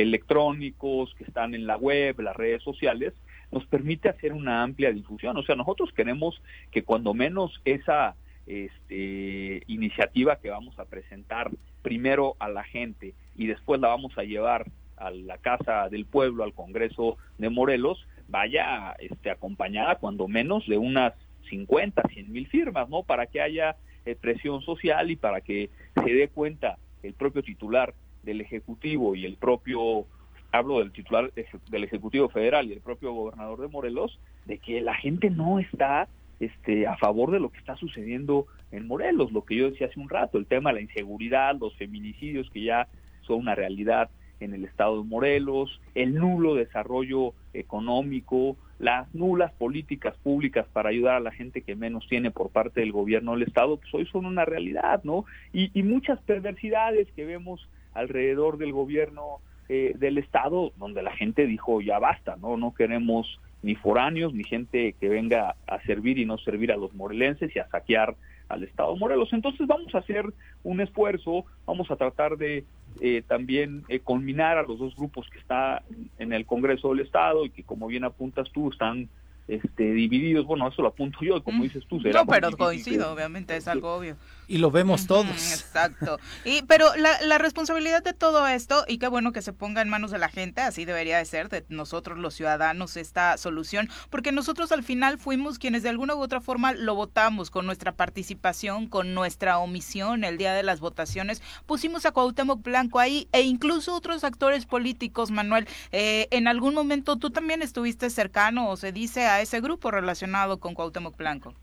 electrónicos que están en la web, las redes sociales, nos permite hacer una amplia difusión. O sea, nosotros queremos que cuando menos esa este, iniciativa que vamos a presentar primero a la gente y después la vamos a llevar a la Casa del Pueblo, al Congreso de Morelos, vaya este, acompañada cuando menos de unas 50, 100 mil firmas, ¿no? Para que haya eh, presión social y para que se dé cuenta el propio titular del Ejecutivo y el propio, hablo del titular del Ejecutivo Federal y el propio gobernador de Morelos, de que la gente no está este, a favor de lo que está sucediendo en Morelos, lo que yo decía hace un rato, el tema de la inseguridad, los feminicidios que ya son una realidad en el estado de Morelos, el nulo desarrollo económico, las nulas políticas públicas para ayudar a la gente que menos tiene por parte del gobierno del estado, pues hoy son una realidad, ¿no? Y, y muchas perversidades que vemos alrededor del gobierno eh, del estado, donde la gente dijo ya basta, ¿no? No queremos ni foráneos, ni gente que venga a servir y no servir a los morelenses y a saquear al Estado de Morelos. Entonces vamos a hacer un esfuerzo, vamos a tratar de eh, también eh, culminar a los dos grupos que está en el Congreso del Estado y que como bien apuntas tú están este, divididos. Bueno, eso lo apunto yo, como mm. dices tú. no, pero coincido, obviamente, es algo obvio. Y lo vemos todos. Exacto. Y, pero la, la, responsabilidad de todo esto, y qué bueno que se ponga en manos de la gente, así debería de ser, de nosotros los ciudadanos, esta solución, porque nosotros al final fuimos quienes de alguna u otra forma lo votamos con nuestra participación, con nuestra omisión el día de las votaciones, pusimos a Cuauhtémoc Blanco ahí, e incluso otros actores políticos, Manuel, eh, en algún momento tú también estuviste cercano, o se dice, a ese grupo relacionado con Cuauhtémoc Blanco.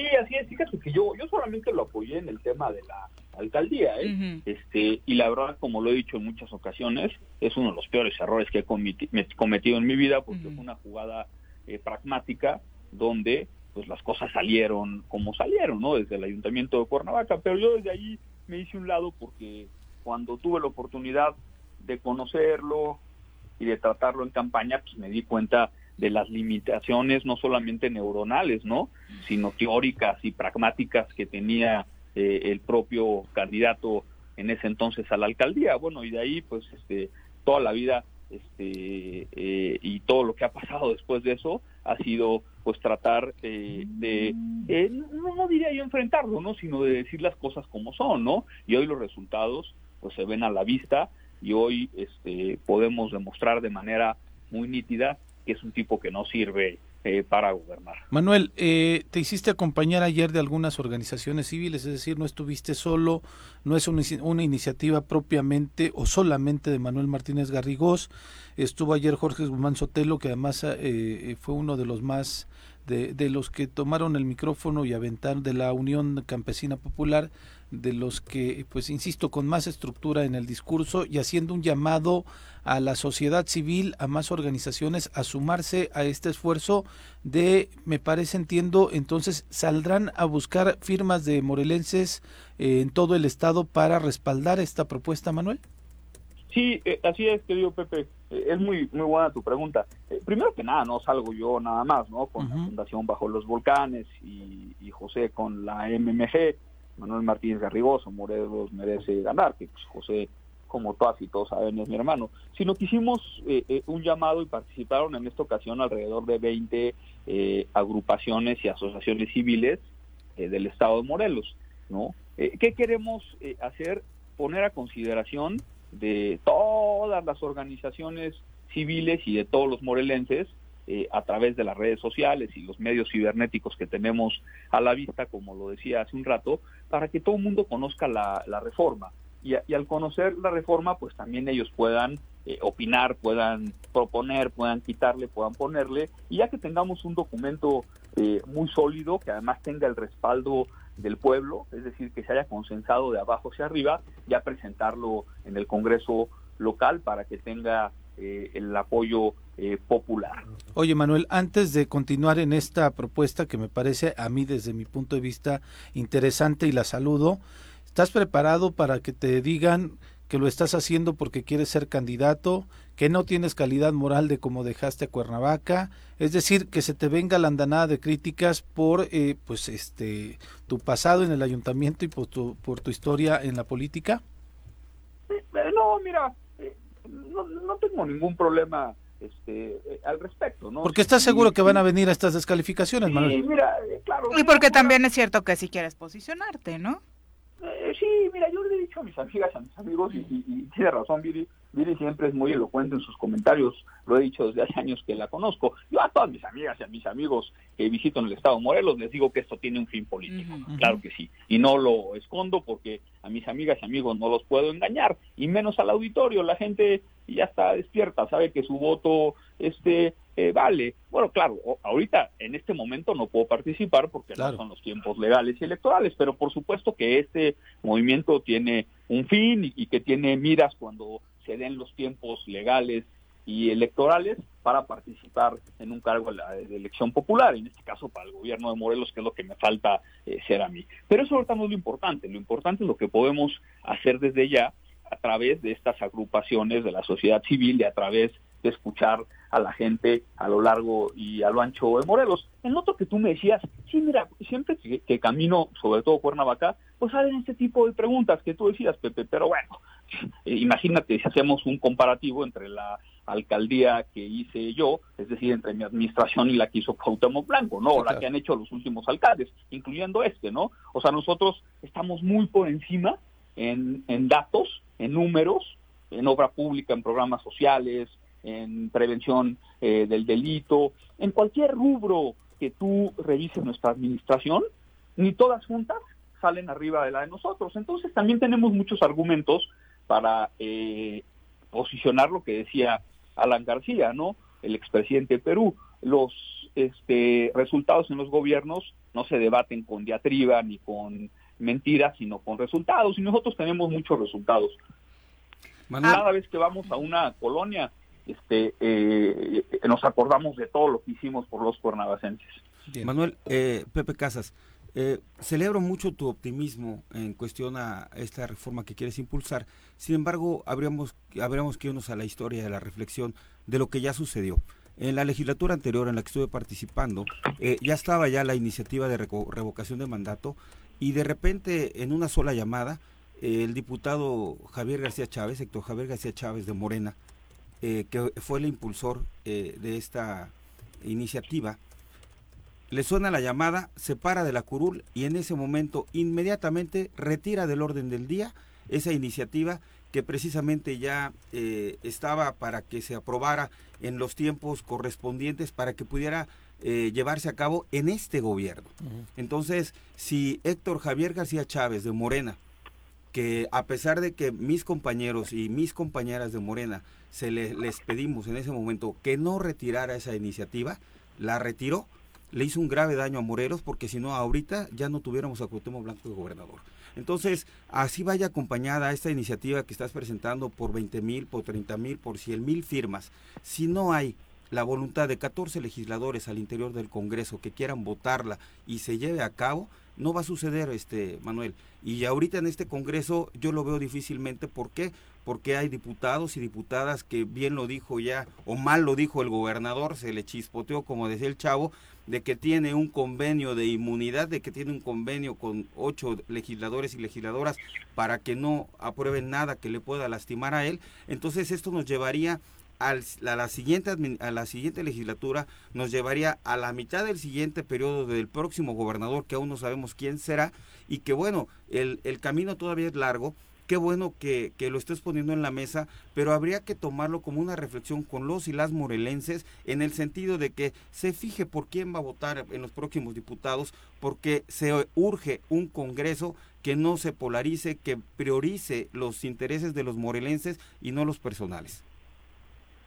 Sí, así es. Fíjate que yo, yo solamente lo apoyé en el tema de la alcaldía, ¿eh? este, y la verdad, como lo he dicho en muchas ocasiones, es uno de los peores errores que he cometido en mi vida porque fue una jugada eh, pragmática donde pues las cosas salieron como salieron, ¿no? Desde el ayuntamiento de Cuernavaca, pero yo desde ahí me hice un lado porque cuando tuve la oportunidad de conocerlo y de tratarlo en campaña, pues me di cuenta de las limitaciones no solamente neuronales, ¿no? sino teóricas y pragmáticas que tenía eh, el propio candidato en ese entonces a la alcaldía. Bueno, y de ahí pues este toda la vida este eh, y todo lo que ha pasado después de eso ha sido pues tratar eh, de no, no, diría yo enfrentarlo no sino de decir las cosas como son no y hoy los resultados pues se ven a la vista y hoy este podemos demostrar de manera muy nítida que es un tipo que no sirve eh, para gobernar. Manuel, eh, te hiciste acompañar ayer de algunas organizaciones civiles, es decir, no estuviste solo, no es una, iniciativa propiamente o solamente de Manuel Martínez Garrigós, estuvo ayer Jorge Guzmán Sotelo, que además eh, fue uno de los más de, de, los que tomaron el micrófono y aventaron de la Unión Campesina Popular, de los que, pues insisto, con más estructura en el discurso y haciendo un llamado a la sociedad civil, a más organizaciones, a sumarse a este esfuerzo de, me parece, entiendo, entonces saldrán a buscar firmas de morelenses eh, en todo el estado para respaldar esta propuesta, Manuel. Sí, eh, así es, querido Pepe. Eh, es muy muy buena tu pregunta. Eh, primero que nada, no salgo yo nada más, ¿no? Con uh -huh. la Fundación Bajo los Volcanes y, y, José con la MMG, Manuel Martínez Garrigoso, Morelos merece ganar, que pues, José, como todas y todos saben, es mi hermano. Sino que hicimos eh, un llamado y participaron en esta ocasión alrededor de 20 agrupaciones y asociaciones civiles del Estado de Morelos, ¿no? ¿Qué queremos hacer? Poner a consideración de todas las organizaciones civiles y de todos los morelenses eh, a través de las redes sociales y los medios cibernéticos que tenemos a la vista, como lo decía hace un rato, para que todo el mundo conozca la, reforma. Y, y, al conocer la reforma, pues también ellos puedan eh, opinar, puedan proponer, puedan quitarle, puedan ponerle, y ya que tengamos un documento eh, muy sólido, que además tenga el respaldo del pueblo, es decir, que se haya consensado de abajo hacia arriba, ya presentarlo en el Congreso local para que tenga eh, el apoyo eh, popular. Oye Manuel, antes de continuar en esta propuesta que me parece a mí desde mi punto de vista interesante y la saludo, ¿estás preparado para que te digan que lo estás haciendo porque quieres ser candidato, que no tienes calidad moral de como dejaste a Cuernavaca, es decir, que se te venga la andanada de críticas por eh, pues este tu pasado en el ayuntamiento y por tu, por tu historia en la política? No, mira, no, no tengo ningún problema este, eh, al respecto, ¿no? Porque estás seguro que van a venir a estas descalificaciones, sí, Manuel. Mira, eh, claro, y porque también es cierto que si quieres posicionarte, ¿no? Eh, sí, mira, yo le he dicho a mis amigas, a mis amigos, y, y, y tiene razón, Viri, Viri siempre es muy elocuente en sus comentarios, lo he dicho desde hace años que la conozco. Yo a todas mis amigas y a mis amigos que visito en el Estado de Morelos les digo que esto tiene un fin político, uh -huh. claro que sí, y no lo escondo porque a mis amigas y amigos no los puedo engañar, y menos al auditorio, la gente ya está despierta, sabe que su voto este eh, vale. Bueno, claro, ahorita en este momento no puedo participar porque claro. no son los tiempos legales y electorales, pero por supuesto que este movimiento tiene un fin y, y que tiene miras cuando se den los tiempos legales y electorales para participar en un cargo de, elección popular, en este caso para el gobierno de Morelos, que es lo que me falta eh, ser a mí. Pero eso ahorita no es lo importante, lo importante es lo que podemos hacer desde ya a través de estas agrupaciones de la sociedad civil y a través de escuchar a la gente a lo largo y a lo ancho de Morelos. En otro que tú me decías, sí, mira, siempre que, que camino, sobre todo Cuernavaca, pues salen este tipo de preguntas que tú decías, Pepe, pero bueno, eh, imagínate si hacemos un comparativo entre la alcaldía que hice yo, es decir, entre mi administración y la que hizo Cuauhtémoc Blanco, ¿no? Claro. La que han hecho los últimos alcaldes, incluyendo este, ¿no? O sea, nosotros estamos muy por encima en, en datos, en números, en obra pública, en programas sociales, en prevención eh, del delito, en cualquier rubro que tú revises nuestra administración, ni todas juntas salen arriba de la de nosotros. Entonces también tenemos muchos argumentos para eh, posicionar lo que decía Alan García, ¿no? El expresidente de Perú. Los este, resultados en los gobiernos no se debaten con diatriba ni con mentiras, sino con resultados. Y nosotros tenemos muchos resultados. Manuel. Cada vez que vamos a una colonia, este, eh, nos acordamos de todo lo que hicimos por los cuernavacenses. Bien. Manuel, eh, Pepe Casas, eh, celebro mucho tu optimismo en cuestión a esta reforma que quieres impulsar. Sin embargo, habríamos, habríamos que irnos a la historia, de la reflexión de lo que ya sucedió. En la legislatura anterior en la que estuve participando, eh, ya estaba ya la iniciativa de revocación de mandato y de repente en una sola llamada, el diputado Javier García Chávez, Héctor Javier García Chávez de Morena, eh, que fue el impulsor eh, de esta iniciativa, le suena la llamada, se para de la curul y en ese momento inmediatamente retira del orden del día esa iniciativa que precisamente ya eh, estaba para que se aprobara en los tiempos correspondientes para que pudiera eh, llevarse a cabo en este gobierno. Entonces, si Héctor Javier García Chávez de Morena, que a pesar de que mis compañeros y mis compañeras de Morena se les pedimos en ese momento que no retirara esa iniciativa, la retiró, le hizo un grave daño a Morelos porque si no ahorita ya no tuviéramos a Cuauhtémoc Blanco de gobernador. Entonces, así vaya acompañada esta iniciativa que estás presentando por 20 mil, por 30 mil, por 100 mil firmas. Si no hay la voluntad de 14 legisladores al interior del Congreso que quieran votarla y se lleve a cabo, no va a suceder, este Manuel. Y ahorita en este Congreso yo lo veo difícilmente. ¿Por qué? Porque hay diputados y diputadas que bien lo dijo ya, o mal lo dijo el gobernador, se le chispoteó, como decía el chavo, de que tiene un convenio de inmunidad, de que tiene un convenio con ocho legisladores y legisladoras para que no aprueben nada que le pueda lastimar a él. Entonces esto nos llevaría a la siguiente a la siguiente legislatura nos llevaría a la mitad del siguiente periodo del próximo gobernador que aún no sabemos quién será y que bueno el, el camino todavía es largo qué bueno que, lo estés poniendo en la mesa, pero habría que tomarlo como una reflexión con los y las morelenses en el sentido de que se fije por quién va a votar en los próximos diputados, porque se urge un Congreso que no se polarice, que priorice los intereses de los morelenses y no los personales.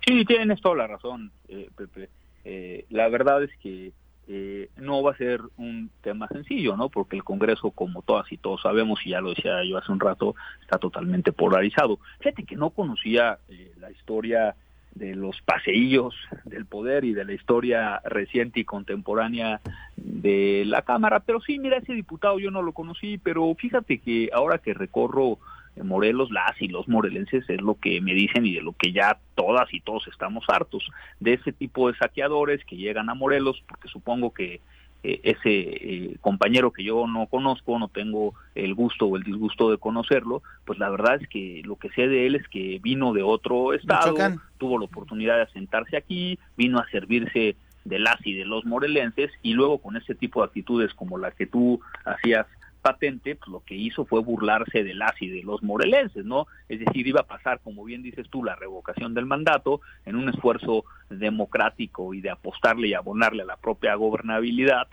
Sí, tienes toda la razón, eh, Pepe. Eh, la verdad es que eh, no va a ser un tema sencillo, ¿no? Porque el Congreso, como todas y todos sabemos, y ya lo decía yo hace un rato, está totalmente polarizado. Fíjate que no conocía eh, la historia de los paseillos del poder y de la historia reciente y contemporánea de la Cámara, pero sí, mira, ese diputado yo no lo conocí, pero fíjate que ahora que recorro Morelos, las y los morelenses es lo que me dicen y de lo que ya todas y todos estamos hartos, de ese tipo de saqueadores que llegan a Morelos, porque supongo que eh, ese eh, compañero que yo no conozco, no tengo el gusto o el disgusto de conocerlo, pues la verdad es que lo que sé de él es que vino de otro estado, tuvo la oportunidad de asentarse aquí, vino a servirse de las y de los morelenses y luego con ese tipo de actitudes como la que tú hacías patente, pues lo que hizo fue burlarse de las y de los morelenses, ¿no? Es decir, iba a pasar, como bien dices tú, la revocación del mandato en un esfuerzo democrático y de apostarle y abonarle a la propia gobernabilidad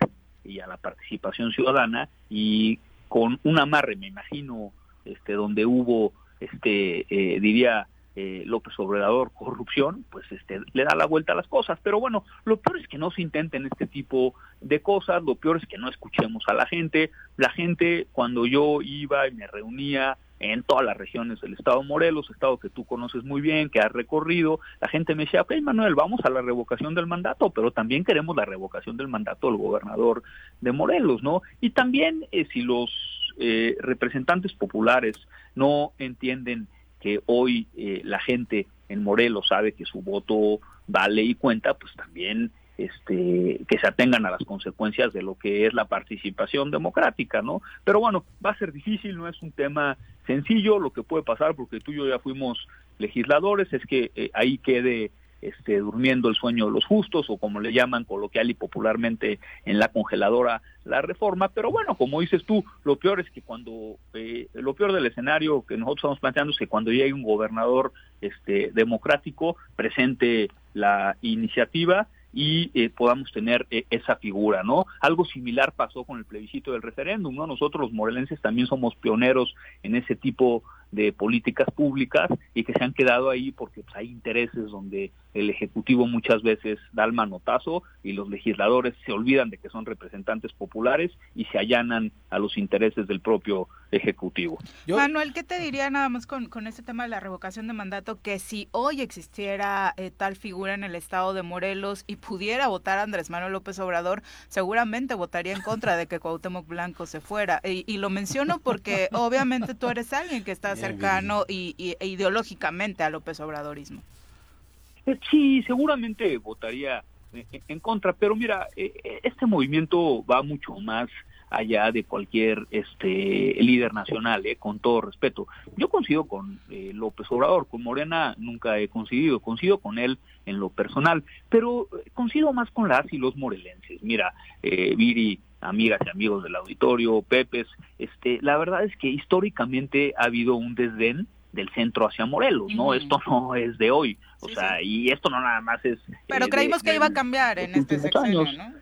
y a la participación ciudadana y con un amarre, me imagino, este, donde hubo, este, eh, diría, eh, López Obrador corrupción, pues este le da la vuelta a las cosas. Pero bueno, lo peor es que no se intenten este tipo de cosas, lo peor es que no escuchemos a la gente. La gente, cuando yo iba y me reunía en todas las regiones del estado de Morelos, estado que tú conoces muy bien, que has recorrido, la gente me decía, ok Manuel, vamos a la revocación del mandato, pero también queremos la revocación del mandato del gobernador de Morelos, ¿no? Y también eh, si los eh, representantes populares no entienden que hoy eh, la gente en Morelos sabe que su voto vale y cuenta, pues también este, que se atengan a las consecuencias de lo que es la participación democrática, ¿no? Pero bueno, va a ser difícil, no es un tema sencillo, lo que puede pasar, porque tú y yo ya fuimos legisladores, es que eh, ahí quede este, durmiendo el sueño de los justos o como le llaman coloquial y popularmente en la congeladora la reforma, pero bueno, como dices tú, lo peor es que cuando, eh, lo peor del escenario que nosotros estamos planteando es que cuando llegue un gobernador este, democrático presente la iniciativa y eh, podamos tener eh, esa figura, ¿no? Algo similar pasó con el plebiscito del referéndum, ¿no? Nosotros los morelenses también somos pioneros en ese tipo de políticas públicas y que se han quedado ahí porque pues, hay intereses donde el Ejecutivo muchas veces da el manotazo y los legisladores se olvidan de que son representantes populares y se allanan a los intereses del propio Ejecutivo. Manuel, ¿qué te diría nada más con, con este tema de la revocación de mandato? Que si hoy existiera eh, tal figura en el estado de Morelos y pudiera votar Andrés Manuel López Obrador, seguramente votaría en contra de que Cuauhtémoc Blanco se fuera. Y, y lo menciono porque obviamente tú eres alguien que está cercano y, e ideológicamente a López Obradorismo. Eh, sí, seguramente votaría en contra, pero mira, eh, eh, este movimiento va mucho más allá de cualquier este líder nacional, con todo respeto. Yo coincido con López Obrador, con Morena nunca he coincidido, coincido con él en lo personal, pero coincido más con las y los morelenses. Mira, Viri, amigas y amigos del auditorio, Pepes, este, la verdad es que históricamente ha habido un desdén del centro hacia Morelos, ¿no? Esto no es de hoy, o sea, y esto no nada más es... Pero eh, creímos de- que iba a cambiar en este sexenio, años. ¿no?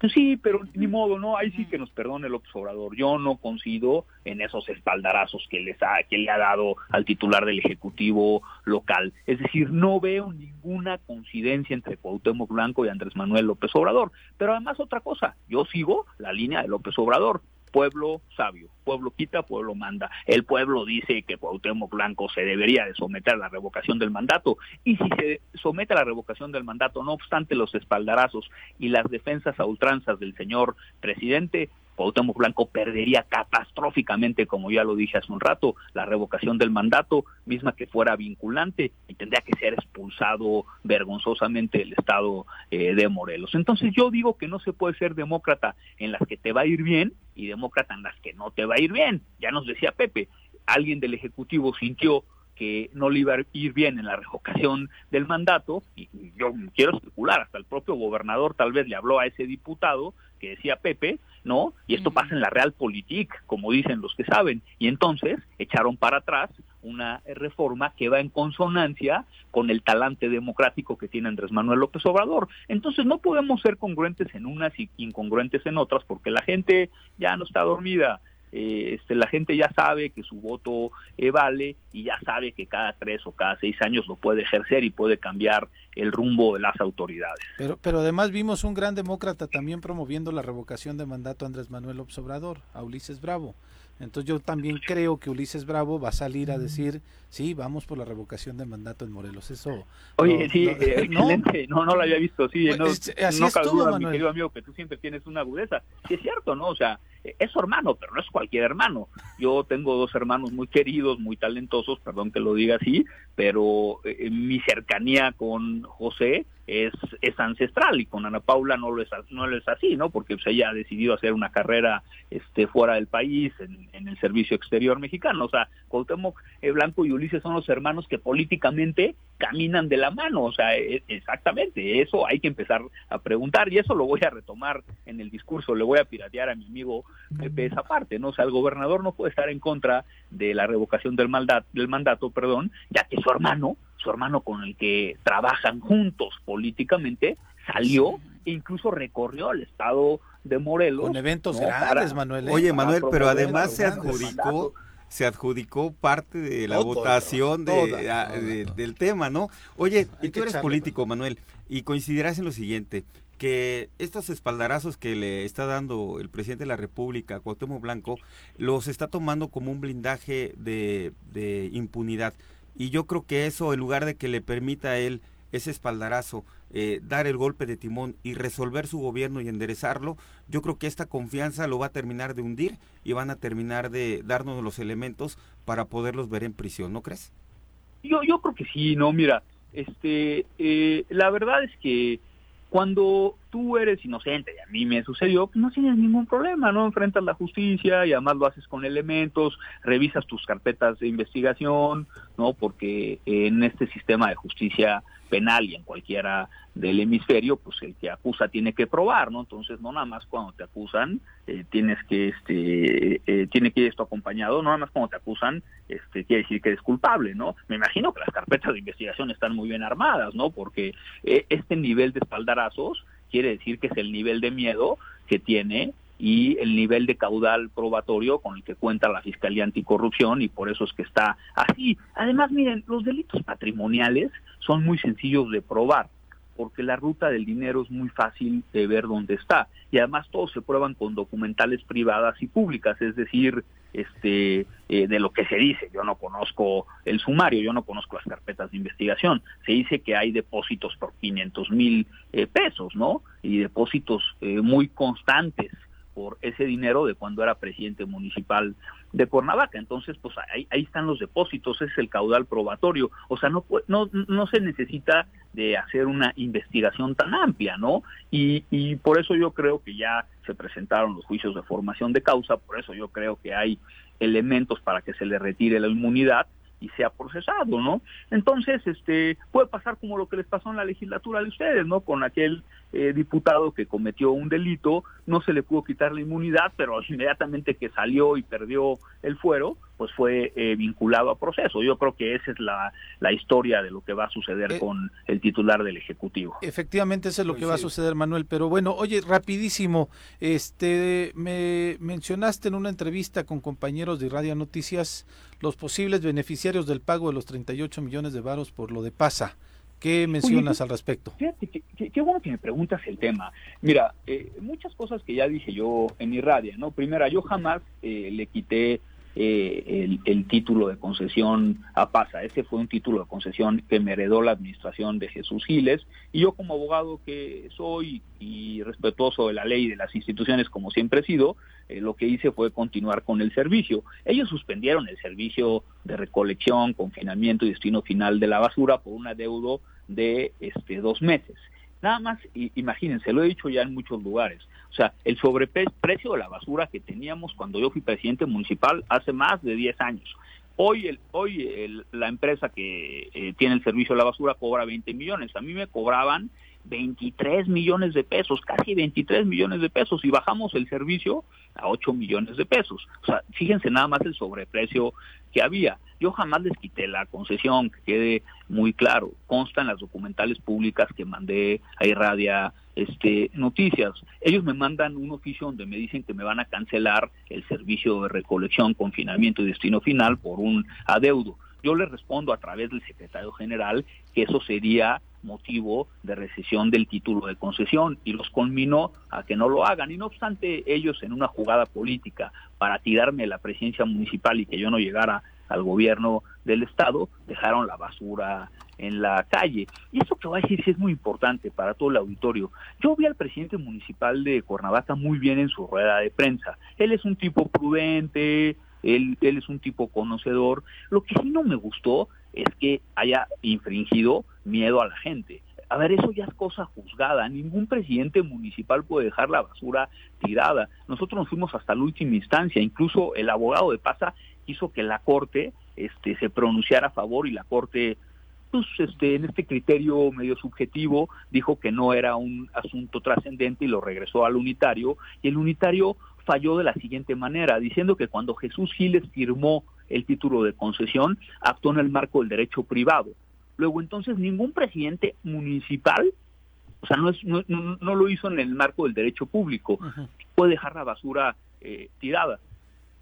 Pues sí, pero ni modo, ¿no? Ahí sí que nos perdone López Obrador. Yo no coincido en esos espaldarazos que, les ha, que le ha dado al titular del Ejecutivo local. Es decir, no veo ninguna coincidencia entre Cuauhtémoc Blanco y Andrés Manuel López Obrador. Pero además otra cosa, yo sigo la línea de López Obrador. Pueblo sabio, pueblo quita, pueblo manda. El pueblo dice que Cuauhtémoc Blanco se debería de someter a la revocación del mandato y si se somete a la revocación del mandato, no obstante los espaldarazos y las defensas a ultranzas del señor presidente, Cuauhtémoc Blanco perdería catastróficamente, como ya lo dije hace un rato, la revocación del mandato, misma que fuera vinculante, y tendría que ser expulsado vergonzosamente del estado eh, de Morelos. Entonces yo digo que no se puede ser demócrata en las que te va a ir bien y demócrata en las que no te va a ir bien. Ya nos decía Pepe, alguien del Ejecutivo sintió que no le iba a ir bien en la revocación del mandato, y y yo quiero especular, hasta el propio gobernador tal vez le habló a ese diputado que decía Pepe, ¿no? Y esto pasa en la Realpolitik, como dicen los que saben, y entonces echaron para atrás una reforma que va en consonancia con el talante democrático que tiene Andrés Manuel López Obrador. Entonces no podemos ser congruentes en unas y incongruentes en otras, porque la gente ya no está dormida. Eh, este, la gente ya sabe que su voto eh, vale y ya sabe que cada tres o cada seis años lo puede ejercer y puede cambiar el rumbo de las autoridades. Pero, pero además vimos un gran demócrata también promoviendo la revocación de mandato Andrés Manuel Obrador, a Ulises Bravo. Entonces yo también creo que Ulises Bravo va a salir a decir, sí, vamos por la revocación de mandato en Morelos. Eso. Oye, no- sí, no- eh, excelente. No, no lo había visto, sí. Pues, no, es- así no duda, mi querido amigo, que tú siempre tienes una agudeza. Sí, es cierto, ¿no? O sea, eh, es su hermano, pero no es cualquier hermano. Yo tengo dos hermanos muy queridos, muy talentosos, perdón que lo diga así, pero eh, mi cercanía con José es, es ancestral y con Ana Paula no lo es, no lo es así, ¿no? Porque pues, ella ha decidido hacer una carrera este, fuera del país, en, el servicio exterior mexicano. O sea, Cuauhtémoc eh, Blanco y Ulises son los hermanos que políticamente caminan de la mano. O sea, e- exactamente, eso hay que empezar a preguntar y eso lo voy a retomar en el discurso, le voy a piratear a mi amigo Pepe esa parte, ¿no? O sea, el gobernador no puede estar en contra de la revocación del mandato, del mandato, perdón, ya que su hermano, su hermano con el que trabajan juntos políticamente, salió e incluso recorrió el estado de Morelos. Con eventos ¿no? grandes, Para- Manuel. ¿eh? Oye, Manuel, pero además se adjudicó se adjudicó parte de la Todo, votación de, toda, a- toda, de- toda. del tema, ¿no? Oye, Hay y tú eres echarle, político, Manuel, y coincidirás en lo siguiente, que estos espaldarazos que le está dando el presidente de la República, Cuauhtémoc Blanco, los está tomando como un blindaje de, de impunidad. Y yo creo que eso, en lugar de que le permita a él ese espaldarazo, eh, dar el golpe de timón y resolver su gobierno y enderezarlo, yo creo que esta confianza lo va a terminar de hundir y van a terminar de darnos los elementos para poderlos ver en prisión, ¿no crees? Yo, yo creo que sí, no, mira, este, eh, la verdad es que cuando tú eres inocente, y a mí me sucedió, pues no tienes ningún problema, ¿no? Enfrentas la justicia y además lo haces con elementos, revisas tus carpetas de investigación, ¿no? Porque en este sistema de justicia penal y en cualquiera del hemisferio, pues el que acusa tiene que probar, ¿no? Entonces, no nada más cuando te acusan, eh, tienes que, este, eh, tiene que ir esto acompañado, no nada más cuando te acusan, este, quiere decir que eres culpable, ¿no? Me imagino que las carpetas de investigación están muy bien armadas, ¿no? Porque eh, este nivel de espaldarazos quiere decir que es el nivel de miedo que tiene y el nivel de caudal probatorio con el que cuenta la Fiscalía Anticorrupción y por eso es que está así. Además, miren, los delitos patrimoniales son muy sencillos de probar porque la ruta del dinero es muy fácil de ver dónde está y además todos se prueban con documentales privadas y públicas, es decir, este eh, de lo que se dice. Yo no conozco el sumario, yo no conozco las carpetas de investigación. Se dice que hay depósitos por 500 mil eh, pesos, ¿no? Y depósitos eh, muy constantes por ese dinero de cuando era presidente municipal de Cuernavaca. Entonces, pues ahí, ahí están los depósitos, es el caudal probatorio. O sea, no, no, no se necesita de hacer una investigación tan amplia, ¿no? Y, y por eso yo creo que ya se presentaron los juicios de formación de causa, por eso yo creo que hay elementos para que se le retire la inmunidad y sea procesado, ¿no? Entonces, este, puede pasar como lo que les pasó en la legislatura de ustedes, ¿no? Con aquel eh, diputado que cometió un delito, no se le pudo quitar la inmunidad, pero inmediatamente que salió y perdió el fuero, pues fue eh, vinculado a proceso. Yo creo que esa es la, la historia de lo que va a suceder Eh, con el titular del Ejecutivo. Efectivamente, eso es lo que va a suceder, Manuel. Pero bueno, oye, rapidísimo, este, me mencionaste en una entrevista con compañeros de Radio Noticias los posibles beneficiarios del pago de los 38 millones de varos por lo de PASA. ¿Qué mencionas al respecto? Fíjate, qué, bueno que me preguntas el tema. Mira, eh, muchas cosas que ya dije yo en mi radio, ¿no? Primera, yo jamás eh, le quité eh, el, el título de concesión a PASA. Ese fue un título de concesión que me heredó la administración de Jesús Giles. Y yo como abogado que soy y respetuoso de la ley y de las instituciones como siempre he sido, eh, lo que hice fue continuar con el servicio. Ellos suspendieron el servicio de recolección, confinamiento y destino final de la basura por un adeudo de este dos meses. Nada más, imagínense, lo he dicho ya en muchos lugares. O sea, el sobreprecio de la basura que teníamos cuando yo fui presidente municipal hace más de 10 años. Hoy, el, hoy el- la empresa que eh, tiene el servicio de la basura cobra 20 millones. A mí me cobraban 23 millones de pesos, casi 23 millones de pesos, y bajamos el servicio a 8 millones de pesos. O sea, fíjense nada más el sobreprecio que había. Yo jamás les quité la concesión, que quede muy claro. Consta en las documentales públicas que mandé a Irradia este, Noticias. Ellos me mandan un oficio donde me dicen que me van a cancelar el servicio de recolección, confinamiento y destino final por un adeudo. Yo les respondo a través del secretario general que eso sería motivo de recesión del título de concesión y los conminó a que no lo hagan. Y no obstante, ellos en una jugada política para tirarme la presidencia municipal y que yo no llegara al gobierno del estado, dejaron la basura en la calle. Y eso que voy a decir sí es muy importante para todo el auditorio. Yo vi al presidente municipal de Cuernavaca muy bien en su rueda de prensa. Él es un tipo prudente, él, él es un tipo conocedor. Lo que sí no me gustó es que haya infringido miedo a la gente. A ver, eso ya es cosa juzgada. Ningún presidente municipal puede dejar la basura tirada. Nosotros nos fuimos hasta la última instancia. Incluso el abogado de Pasa hizo que la corte este, se pronunciara a favor y la corte pues, este, en este criterio medio subjetivo dijo que no era un asunto trascendente y lo regresó al unitario y el unitario falló de la siguiente manera, diciendo que cuando Jesús Giles firmó el título de concesión, actuó en el marco del derecho privado. Luego entonces ningún presidente municipal, o sea, no, es, no, no, no lo hizo en el marco del derecho público, puede dejar la basura eh, tirada,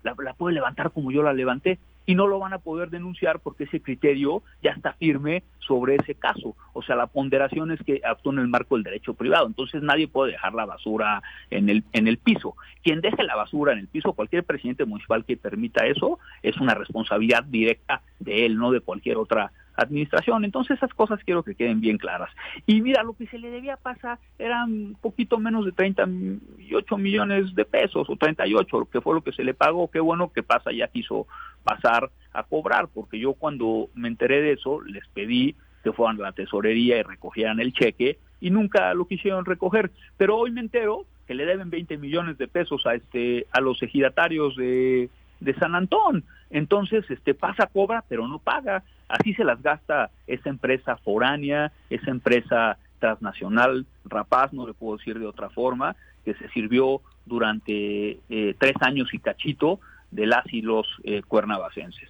la, la puede levantar como yo la levanté y no lo van a poder denunciar porque ese criterio ya está firme sobre ese caso. O sea, la ponderación es que actuó en el marco del derecho privado. Entonces nadie puede dejar la basura en el, en el piso. Quien deje la basura en el piso, cualquier presidente municipal que permita eso, es una responsabilidad directa de él, no de cualquier otra administración. Entonces esas cosas quiero que queden bien claras. Y mira, lo que se le debía pasar eran poquito menos de 38 millones de pesos o 38, que fue lo que se le pagó. Qué bueno que pasa ya quiso pasar a cobrar, porque yo cuando me enteré de eso les pedí que fueran a la tesorería y recogieran el cheque y nunca lo quisieron recoger. Pero hoy me entero que le deben 20 millones de pesos a este a los ejidatarios de, de San Antón. Entonces, este pasa cobra, pero no paga. Así se las gasta esa empresa foránea, esa empresa transnacional, rapaz, no le puedo decir de otra forma, que se sirvió durante eh, tres años y cachito de las y los eh, cuernavacenses.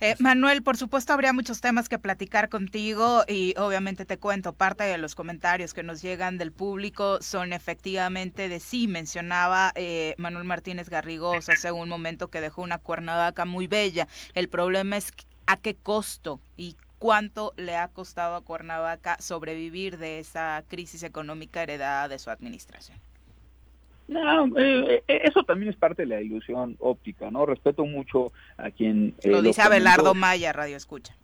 Eh, Manuel, por supuesto habría muchos temas que platicar contigo y obviamente te cuento, parte de los comentarios que nos llegan del público son efectivamente de sí, mencionaba eh, Manuel Martínez Garrigos hace un momento que dejó una cuernavaca muy bella. El problema es a qué costo y cuánto le ha costado a Cuernavaca sobrevivir de esa crisis económica heredada de su administración. No, eh, eh, eso también es parte de la ilusión óptica, ¿no? Respeto mucho a quien... eh, Lo dice. Abelardo Maya, Radio Escucha.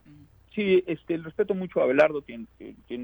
Sí, este, respeto mucho a Abelardo quien,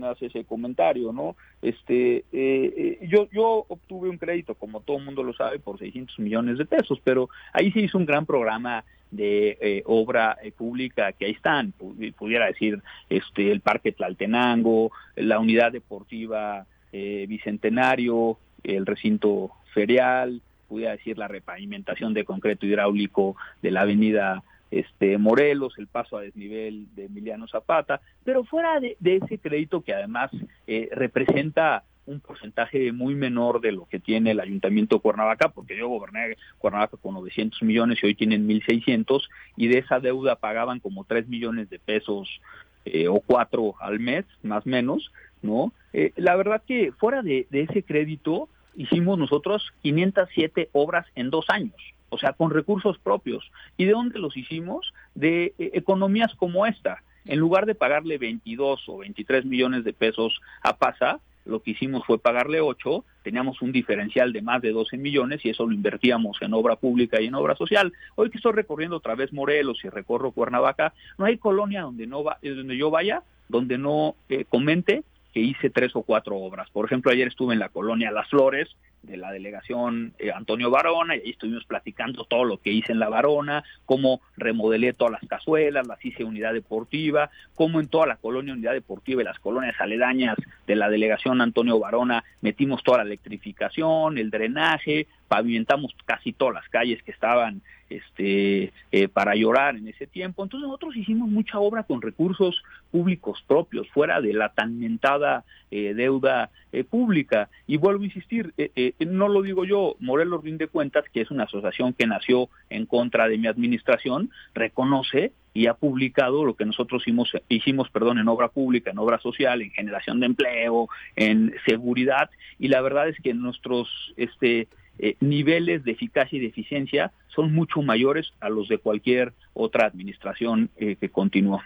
hace ese comentario, ¿no? Este, eh, eh, yo, yo obtuve un crédito, como todo mundo lo sabe, por 600 millones de pesos, pero ahí se hizo un gran programa de eh, obra eh, pública que ahí están, pu- pudiera decir, este, el Parque Tlaltenango, la Unidad Deportiva eh, Bicentenario, el recinto ferial, pudiera decir la repavimentación de concreto hidráulico de la avenida este Morelos, el paso a desnivel de Emiliano Zapata, pero fuera de, ese crédito que además eh, representa un porcentaje muy menor de lo que tiene el Ayuntamiento de Cuernavaca, porque yo goberné Cuernavaca con 900 millones y hoy tienen 1.600, y de esa deuda pagaban como 3 millones de pesos eh, o 4 al mes, más menos, ¿no? Eh, la verdad que fuera de, de ese crédito hicimos nosotros 507 obras en dos años o sea, con recursos propios. ¿Y de dónde los hicimos? De eh, economías como esta. En lugar de pagarle 22 o 23 millones de pesos a PASA, lo que hicimos fue pagarle 8, teníamos un diferencial de más de 12 millones y eso lo invertíamos en obra pública y en obra social. Hoy que estoy recorriendo otra vez Morelos y recorro Cuernavaca, no hay colonia donde no va, donde yo vaya, donde no eh, comente que hice tres o cuatro obras. Por ejemplo, ayer estuve en la colonia Las Flores, de la delegación eh, Antonio Varona y ahí estuvimos platicando todo lo que hice en la Varona, cómo remodelé todas las cazuelas, las hice unidad deportiva, cómo en toda la colonia unidad deportiva y las colonias aledañas de la delegación Antonio Varona metimos toda la electrificación, el drenaje, pavimentamos casi todas las calles que estaban este, eh, para llorar en ese tiempo. Entonces nosotros hicimos mucha obra con recursos públicos propios, fuera de la tan mentada eh, deuda eh, pública. Y vuelvo a insistir, no lo digo yo, Morelos Rinde Cuentas, que es una asociación que nació en contra de mi administración, reconoce y ha publicado lo que nosotros hicimos, hicimos perdón, en obra pública, en obra social, en generación de empleo, en seguridad, y la verdad es que nuestros este, eh, niveles de eficacia y de eficiencia son mucho mayores a los de cualquier otra administración eh, que continuó.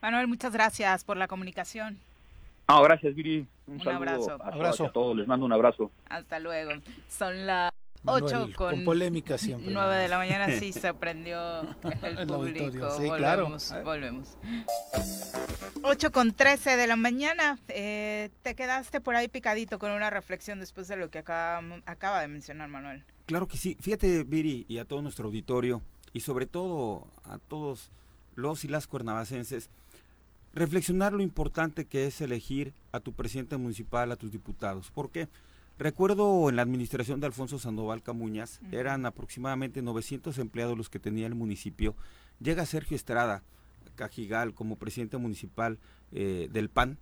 Manuel, muchas gracias por la comunicación. Ah, gracias, Viri. Un, abrazo. A, a todos, les mando un abrazo. Hasta luego. Son las 8 con, polémica siempre. 9 de la mañana sí se prendió el público. Sí, volvemos, claro. volvemos. 8 con 13 de la mañana. Eh, te quedaste por ahí picadito con una reflexión después de lo que acaba, acaba de mencionar Manuel. Claro que sí. Fíjate, Viri, y a todo nuestro auditorio, y sobre todo a todos los y las cuernavacenses, reflexionar lo importante que es elegir a tu presidente municipal, a tus diputados. ¿Por qué? Recuerdo en la administración de Alfonso Sandoval Camuñas, eran aproximadamente 900 empleados los que tenía el municipio. Llega Sergio Estrada, Cajigal, como presidente municipal eh, del PAN,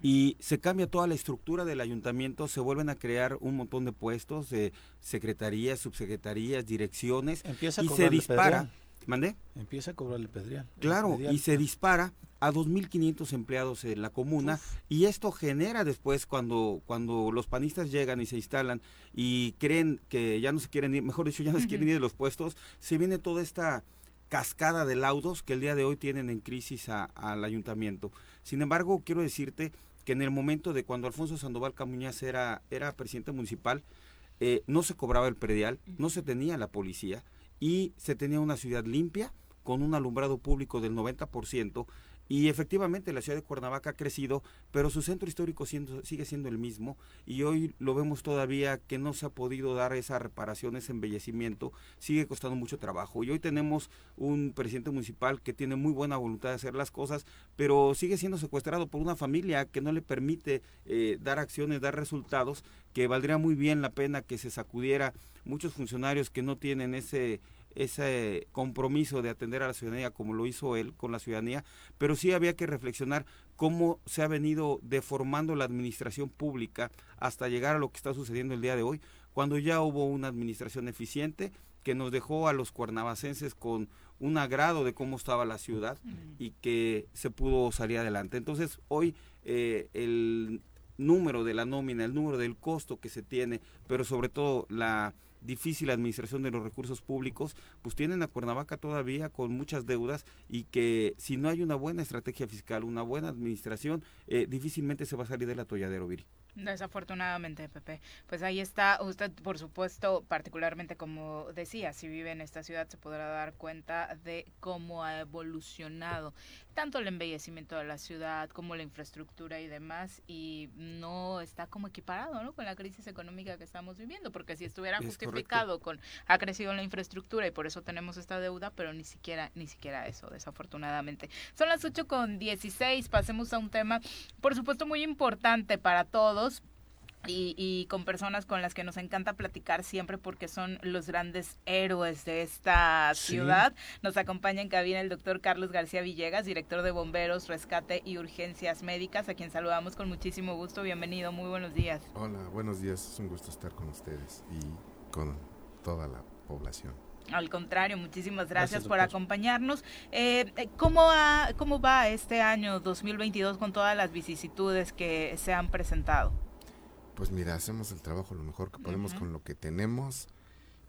y se cambia toda la estructura del ayuntamiento, se vuelven a crear un montón de puestos, de secretarías, subsecretarías, direcciones, y se dispara. ¿Mandé? Empieza a cobrar el pedrial. Claro, y se dispara a 2.500 empleados en la comuna y esto genera después cuando, cuando los panistas llegan y se instalan y creen que ya no se quieren ir, mejor dicho, ya no se quieren ir de los puestos, se viene toda esta cascada de laudos que el día de hoy tienen en crisis al ayuntamiento. Sin embargo, quiero decirte que en el momento de cuando Alfonso Sandoval Camuñas era, era presidente municipal, eh, no se cobraba el predial, no se tenía la policía, y se tenía una ciudad limpia con un alumbrado público del 90% y efectivamente la ciudad de Cuernavaca ha crecido, pero su centro histórico sigue siendo el mismo y hoy lo vemos todavía que no se ha podido dar esa reparación, ese embellecimiento, sigue costando mucho trabajo. Y hoy tenemos un presidente municipal que tiene muy buena voluntad de hacer las cosas, pero sigue siendo secuestrado por una familia que no le permite eh, dar acciones, dar resultados, que valdría muy bien la pena que se sacudiera muchos funcionarios que no tienen ese ese compromiso de atender a la ciudadanía como lo hizo él con la ciudadanía, pero sí había que reflexionar cómo se ha venido deformando la administración pública hasta llegar a lo que está sucediendo el día de hoy, cuando ya hubo una administración eficiente que nos dejó a los cuernavacenses con un agrado de cómo estaba la ciudad y que se pudo salir adelante. Entonces, hoy eh, el número de la nómina, el número del costo que se tiene, pero sobre todo la difícil administración de los recursos públicos, pues tienen a Cuernavaca todavía con muchas deudas y que si no hay una buena estrategia fiscal, una buena administración, eh, difícilmente se va a salir del atolladero, Viri. Desafortunadamente, Pepe. Pues ahí está, usted por supuesto, particularmente como decía, si vive en esta ciudad se podrá dar cuenta de cómo ha evolucionado tanto el embellecimiento de la ciudad como la infraestructura y demás, y no está como equiparado ¿no? con la crisis económica que estamos viviendo, porque si estuviera justificado con ha crecido la infraestructura y por eso tenemos esta deuda, pero ni siquiera, ni siquiera eso, desafortunadamente. Son las 8 con 16, pasemos a un tema, por supuesto, muy importante para todos y, con personas con las que nos encanta platicar siempre porque son los grandes héroes de esta ciudad. Nos acompaña en cabina el doctor Carlos García Villegas, director de Bomberos, Rescate y Urgencias Médicas, a quien saludamos con muchísimo gusto. Bienvenido, muy buenos días. Hola, buenos días, es un gusto estar con ustedes y con toda la población. Al contrario, muchísimas gracias, por acompañarnos. Eh, eh, ¿cómo, ¿Cómo va este año 2022 con todas las vicisitudes que se han presentado? Pues mira, hacemos el trabajo lo mejor que podemos con lo que tenemos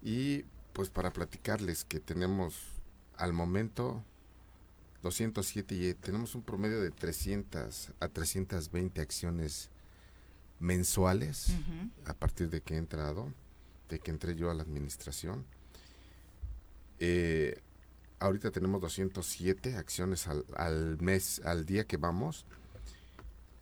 y pues para platicarles que tenemos al momento 207 y tenemos un promedio de 300 a 320 acciones mensuales a partir de que he entrado, de que entré yo a la administración. Eh, ahorita tenemos 207 acciones al, al mes, al día que vamos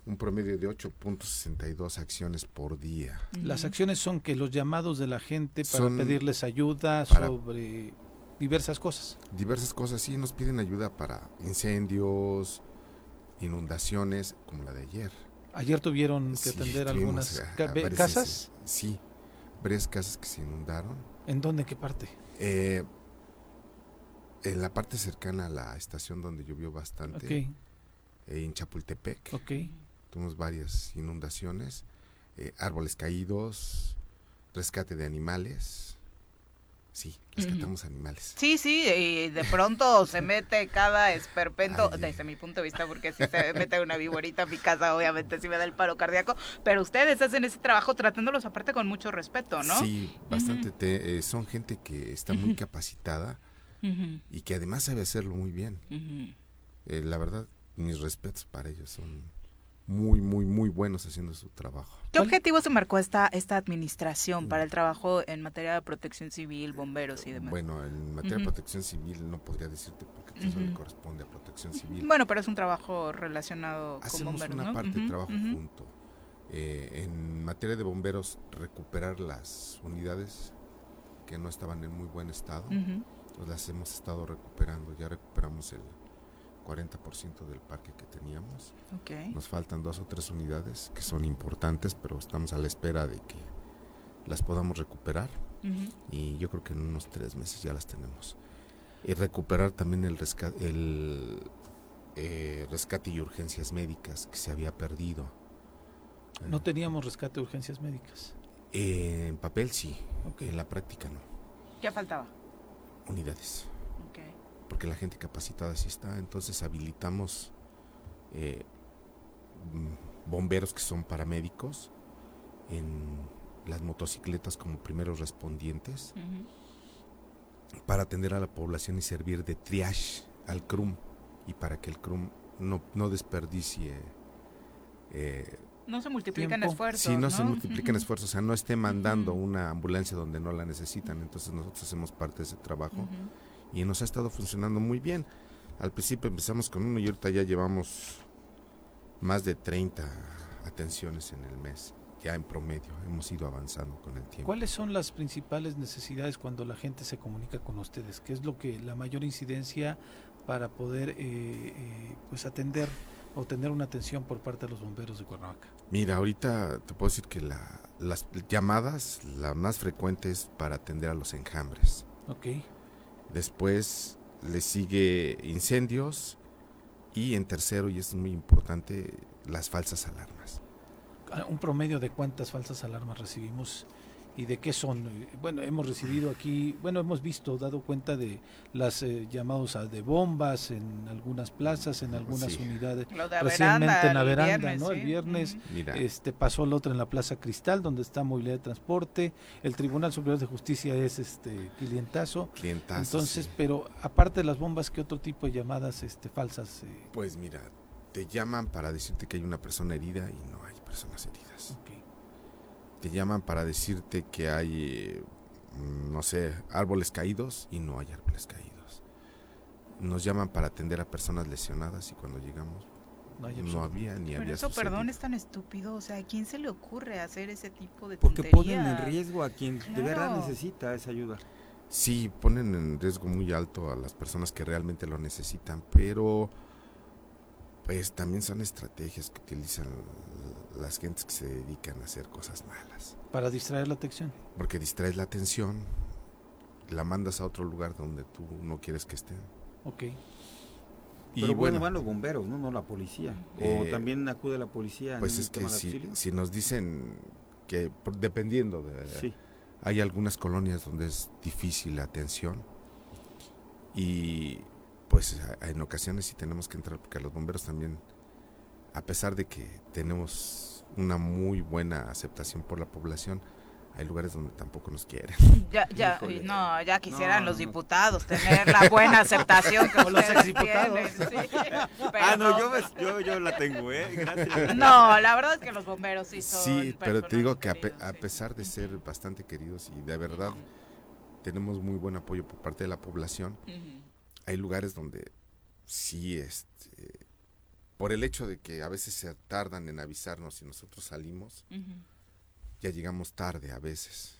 un promedio de 8.62 acciones por día. Las acciones son que los llamados de la gente para pedirles ayuda sobre diversas cosas. Diversas cosas, sí, nos piden ayuda para incendios, inundaciones, como la de ayer. Ayer tuvieron que atender algunas casas. sí, varias casas que se inundaron. ¿En dónde? ¿Qué parte? Eh, en la parte cercana a la estación donde llovió bastante. Okay. en Chapultepec. Okay tuvimos varias inundaciones, eh, árboles caídos, rescate de animales. Sí, rescatamos animales. Sí, sí, y de pronto se mete cada esperpento, desde mi punto de vista, porque si se mete una viborita a mi casa, obviamente sí me da el paro cardíaco, pero ustedes hacen ese trabajo tratándolos aparte con mucho respeto, ¿no? Sí, bastante. Eh, son gente que está muy capacitada y que además sabe hacerlo muy bien. Eh, la verdad, mis respetos para ellos son muy, muy, muy buenos haciendo su trabajo. ¿Qué objetivo se marcó esta, esta administración para el trabajo en materia de protección civil, bomberos y demás? Bueno, en materia de protección civil no podría decirte porque eso le corresponde a protección civil. Bueno, pero es un trabajo relacionado con bomberos, una parte de trabajo junto. Eh, en materia de bomberos, recuperar las unidades que no estaban en muy buen estado, pues las hemos estado recuperando. Ya recuperamos el 40% del parque que teníamos. Nos faltan dos o tres unidades que son importantes, pero estamos a la espera de que las podamos recuperar. Y yo creo que en unos tres meses ya las tenemos. Y recuperar también el rescate, el, eh, rescate y urgencias médicas que se había perdido. ¿No teníamos rescate y urgencias médicas? en papel sí, en la práctica no. ¿Qué faltaba? Unidades porque la gente capacitada sí está, entonces habilitamos eh, mm, bomberos que son paramédicos en las motocicletas como primeros respondientes para atender a la población y servir de triage al CRUM y para que el CRUM no, no desperdicie eh, no se multiplican esfuerzos. Sí, no, se multiplican esfuerzos, o sea, no esté mandando una ambulancia donde no la necesitan. Entonces nosotros hacemos parte de ese trabajo y nos ha estado funcionando muy bien. Al principio empezamos con uno y ahorita ya llevamos más de 30 atenciones en el mes, ya en promedio, hemos ido avanzando con el tiempo. ¿Cuáles son las principales necesidades cuando la gente se comunica con ustedes? ¿Qué es lo que la mayor incidencia para poder eh, eh, pues atender o tener una atención por parte de los bomberos de Cuernavaca? Mira, ahorita te puedo decir que las llamadas, la más frecuente es para atender a los enjambres. Ok. Después le sigue incendios y en tercero, y es muy importante, las falsas alarmas. Ah, ¿Un promedio de cuántas falsas alarmas recibimos y de qué son. Bueno, hemos recibido aquí, bueno, hemos visto, dado cuenta de las eh, llamados a de bombas en algunas plazas, en algunas unidades. Recientemente en la veranda, ¿no? El viernes este pasó el otro en la Plaza Cristal, donde está movilidad de transporte. El Tribunal Superior de Justicia es este clientazo. Clientazo. Entonces, pero aparte de las bombas, ¿qué otro tipo de llamadas este falsas? Eh? Pues mira, te llaman para decirte que hay una persona herida y no hay personas heridas te llaman para decirte que hay, no sé, árboles caídos y no hay árboles caídos. Nos llaman para atender a personas lesionadas y cuando llegamos no, había ni Pero había eso, perdón, es tan estúpido. O sea, ¿a quién se le ocurre hacer ese tipo de Porque ponen en riesgo a quien de verdad necesita esa ayuda. Sí, ponen en riesgo muy alto a las personas que realmente lo necesitan, pero Pues también son estrategias que utilizan las gentes que se dedican a hacer cosas malas. Para distraer la atención. Porque distraes la atención, la mandas a otro lugar donde tú no quieres que estén. Ok. Y Pero bueno, bueno, van los bomberos, ¿no? No la policía. Eh, o también acude la policía. en pues es que si, si nos dicen que por- dependiendo de... Sí. Hay algunas colonias donde es difícil la atención y pues en ocasiones sí tenemos que entrar porque a los bomberos también, a pesar de que tenemos una muy buena aceptación por la población, hay lugares donde tampoco nos quieren. Ya, ya, Híjole. no, ya quisieran No, los no. diputados tener la buena aceptación que los exdiputados. tienen, sí. Ah, no, yo, yo, yo la tengo, ¿eh? Gracias. No, la verdad es que los bomberos sí son Sí, pero te digo que a, pe- a pesar de ser bastante queridos y de verdad tenemos muy buen apoyo por parte de la población, Ujú. Hay lugares donde sí, este, por el hecho de que a veces se tardan en avisarnos y nosotros salimos, ya llegamos tarde a veces.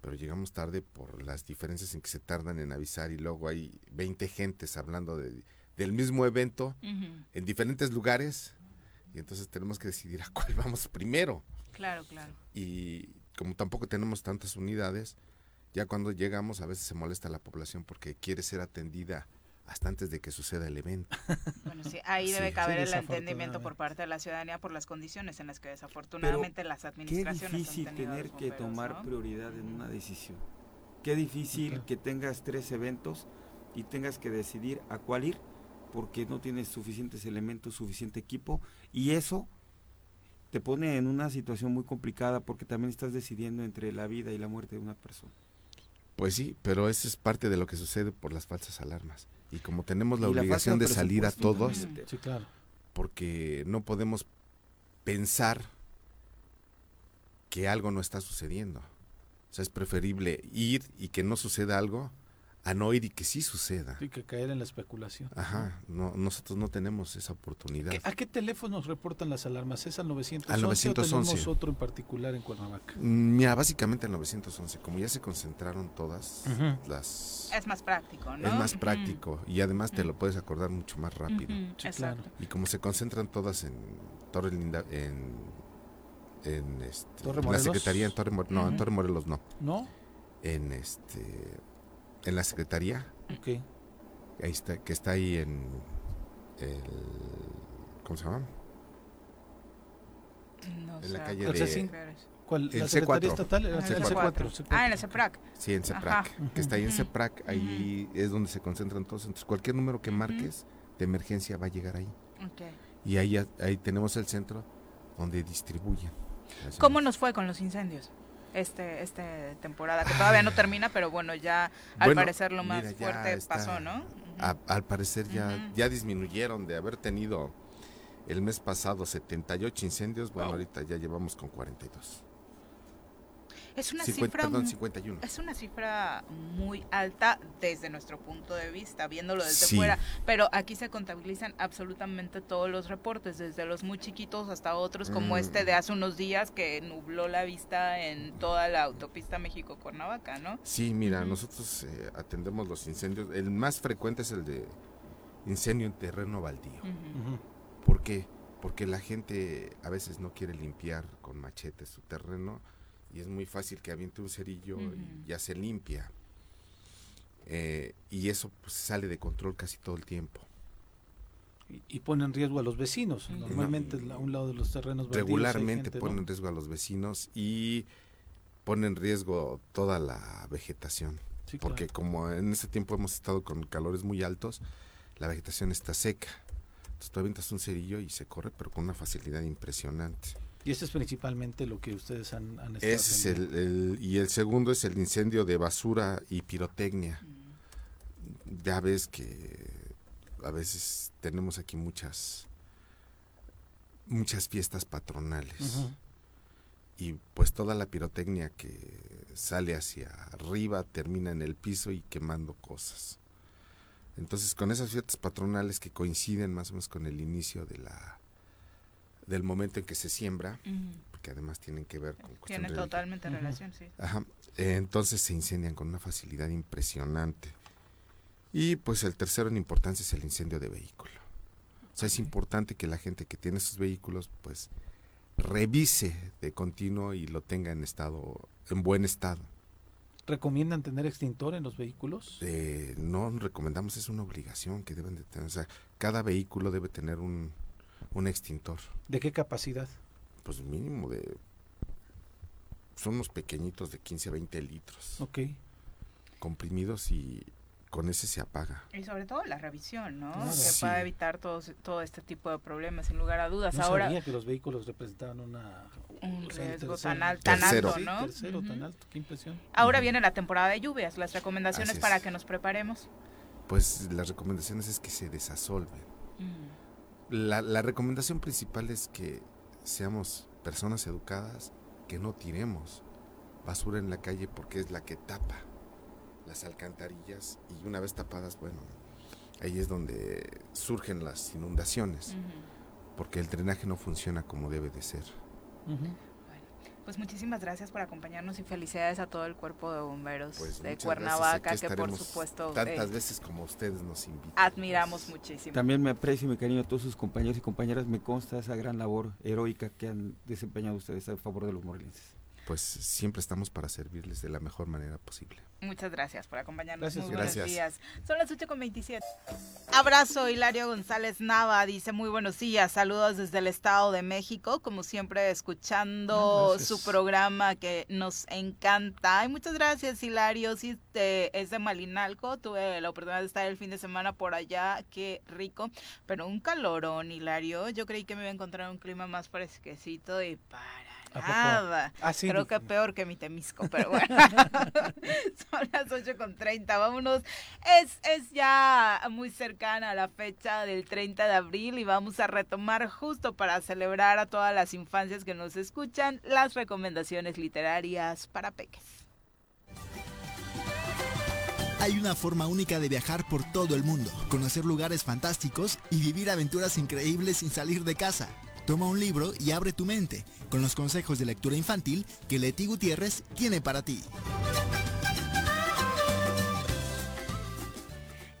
Pero llegamos tarde por las diferencias en que se tardan en avisar y luego hay 20 gentes hablando de- del mismo evento Ujú. en diferentes lugares y entonces tenemos que decidir a cuál vamos primero. Claro, claro. Y como tampoco tenemos tantas unidades, ya cuando llegamos a veces se molesta la población porque quiere ser atendida hasta antes de que suceda el evento. Bueno, sí, ahí Sí, debe sí, caber el entendimiento por parte de la ciudadanía por las condiciones en las que desafortunadamente las Qué administraciones difícil han tenido a tener que tomar ¿no? prioridad en una decisión. Qué difícil que tengas tres eventos y tengas que decidir a cuál ir porque no tienes suficientes elementos, suficiente equipo y eso te pone en una situación muy complicada porque también estás decidiendo entre la vida y la muerte de una persona. Pues sí, pero eso es parte de lo que sucede por las falsas alarmas. Y como tenemos la obligación de salir a todos. Sí, claro. porque no podemos pensar que algo no está sucediendo. O sea, es preferible ir y que no suceda algo a no ir y que sí suceda. Hay que caer en la especulación. Ajá, no, nosotros no tenemos esa oportunidad. ¿Qué- ¿A qué teléfonos reportan las alarmas? ¿Es al 911, Al 911. o tenemos otro en particular en Cuernavaca? Mm, Mira, básicamente el 911, como ya se concentraron todas las... Es más práctico, ¿no? Es más práctico y además te lo puedes acordar mucho más rápido. Ujú, Sí, Exacto. claro. Y como se concentran todas en Torre Linda, en, en, este, ¿Torre en la? Secretaría, en Torre Morelos, no, en. Torre Morelos no, ¿No? en este, en la Secretaría, Ok. ahí está, que está ahí en el, ¿cómo se llama? No En la calle ¿cuál de-? ¿Cuál? El ¿La Secretaría C4. Estatal? Ah, El el C4. C4. Ah, en el CEPRAC. Sí, en CEPRAC, Ajá. que está ahí en. CEPRAC, ahí es donde se concentran todos, entonces cualquier número que marques de emergencia va a llegar ahí. Ok. Y ahí, ahí tenemos el centro donde distribuyen. ¿Cómo nos fue con los incendios? Este, este temporada, que todavía no termina, pero bueno, ya al Bueno, parecer lo más mira, fuerte está- pasó, ¿no? A- al parecer ya, ya disminuyeron de haber tenido el mes pasado 78 incendios, bueno, Wow. ahorita ya llevamos con 42. Es una 50, cifra perdón, mu- 51. es una cifra muy alta desde nuestro punto de vista, viéndolo desde Sí. fuera, pero aquí se contabilizan absolutamente todos los reportes, desde los muy chiquitos hasta otros como Mm. este de hace unos días que nubló la vista en toda la autopista México-Cuernavaca, ¿no? Sí, mira, nosotros eh, atendemos los incendios. El más frecuente es el de incendio en terreno baldío. ¿Por qué? Porque la gente a veces no quiere limpiar con machete su terreno y es muy fácil que aviente un cerillo y ya se limpia. Eh, y eso pues, sale de control casi todo el tiempo. Y, y pone en riesgo a los vecinos. Normalmente a un lado de los terrenos Regularmente gente, ¿no? pone en riesgo a los vecinos y pone en riesgo toda la vegetación. Sí, Porque claro. como en este tiempo hemos estado con calores muy altos, la vegetación está seca. Entonces tú avientas un cerillo y se corre, pero con una facilidad impresionante. Y eso es principalmente lo que ustedes han, han estado Ese es el, el- y el segundo es el incendio de basura y pirotecnia. Ya ves que a veces tenemos aquí muchas muchas fiestas patronales y pues toda la pirotecnia que sale hacia arriba termina en el piso y quemando cosas. Entonces con esas fiestas patronales que coinciden más o menos con el inicio de la del momento en que se siembra, porque además tienen que ver con cuestión Tiene de- totalmente relación, sí. Ajá. eh, entonces se incendian con una facilidad impresionante. Y pues el tercero en importancia es el incendio de vehículo. O sea, es importante que la gente que tiene sus vehículos, pues, revise de continuo y lo tenga en estado, en buen estado. ¿Recomiendan tener extintor en los vehículos? Eh, no recomendamos, es una obligación que deben de tener. O sea, cada vehículo debe tener un, un extintor. ¿De qué capacidad? Pues mínimo de... Son unos pequeñitos de 15 a 20 litros. Ok. Comprimidos y con ese se apaga. Y sobre todo la revisión, ¿no? Claro. que Sí. pueda evitar todos, todo este tipo de problemas, sin lugar a dudas. No Ahora, sabía que los vehículos representaban una, un o sea, el riesgo tercero. tan, al- tan Tercero. alto, Sí, ¿no? tercero, Ujú. tan alto, qué impresión. Ahora viene la temporada de lluvias, las recomendaciones para que nos preparemos. Pues las recomendaciones es que se desasolven. La, la recomendación principal es que seamos personas educadas, que no tiremos basura en la calle porque es la que tapa las alcantarillas y una vez tapadas, bueno, ahí es donde surgen las inundaciones, porque el drenaje no funciona como debe de ser. Pues muchísimas gracias por acompañarnos y felicidades a todo el cuerpo de bomberos Pues de Cuernavaca, que por supuesto tantas eh, veces como ustedes nos invitan. admiramos pues. muchísimo. También me aprecio y me cariño a todos sus compañeros y compañeras. Me consta esa gran labor heroica que han desempeñado ustedes a favor de los morelenses. Pues siempre estamos para servirles de la mejor manera posible. Muchas gracias por acompañarnos. Gracias, muy buenos gracias. días. Son las 8 con 27. Abrazo, Hilario González Nava. Dice muy buenos días. Saludos desde el Estado de México. Como siempre, escuchando Ah, gracias. su programa que nos encanta. Y muchas gracias, Hilario. Sí, este, es de Malinalco. Tuve la oportunidad de estar el fin de semana por allá. Qué rico. Pero un calorón, Hilario. Yo creí que me iba a encontrar un clima más fresquecito y para. Nada. Ah, sí, Creo que peor que mi Temisco, pero bueno. Son las 8 con 30. Vámonos. Es, es ya muy cercana a la fecha del 30 de abril y vamos a retomar justo para celebrar a todas las infancias que nos escuchan las recomendaciones literarias para peques. Hay una forma única de viajar por todo el mundo, conocer lugares fantásticos y vivir aventuras increíbles sin salir de casa. Toma un libro y abre tu mente con los consejos de lectura infantil que Leti Gutiérrez tiene para ti.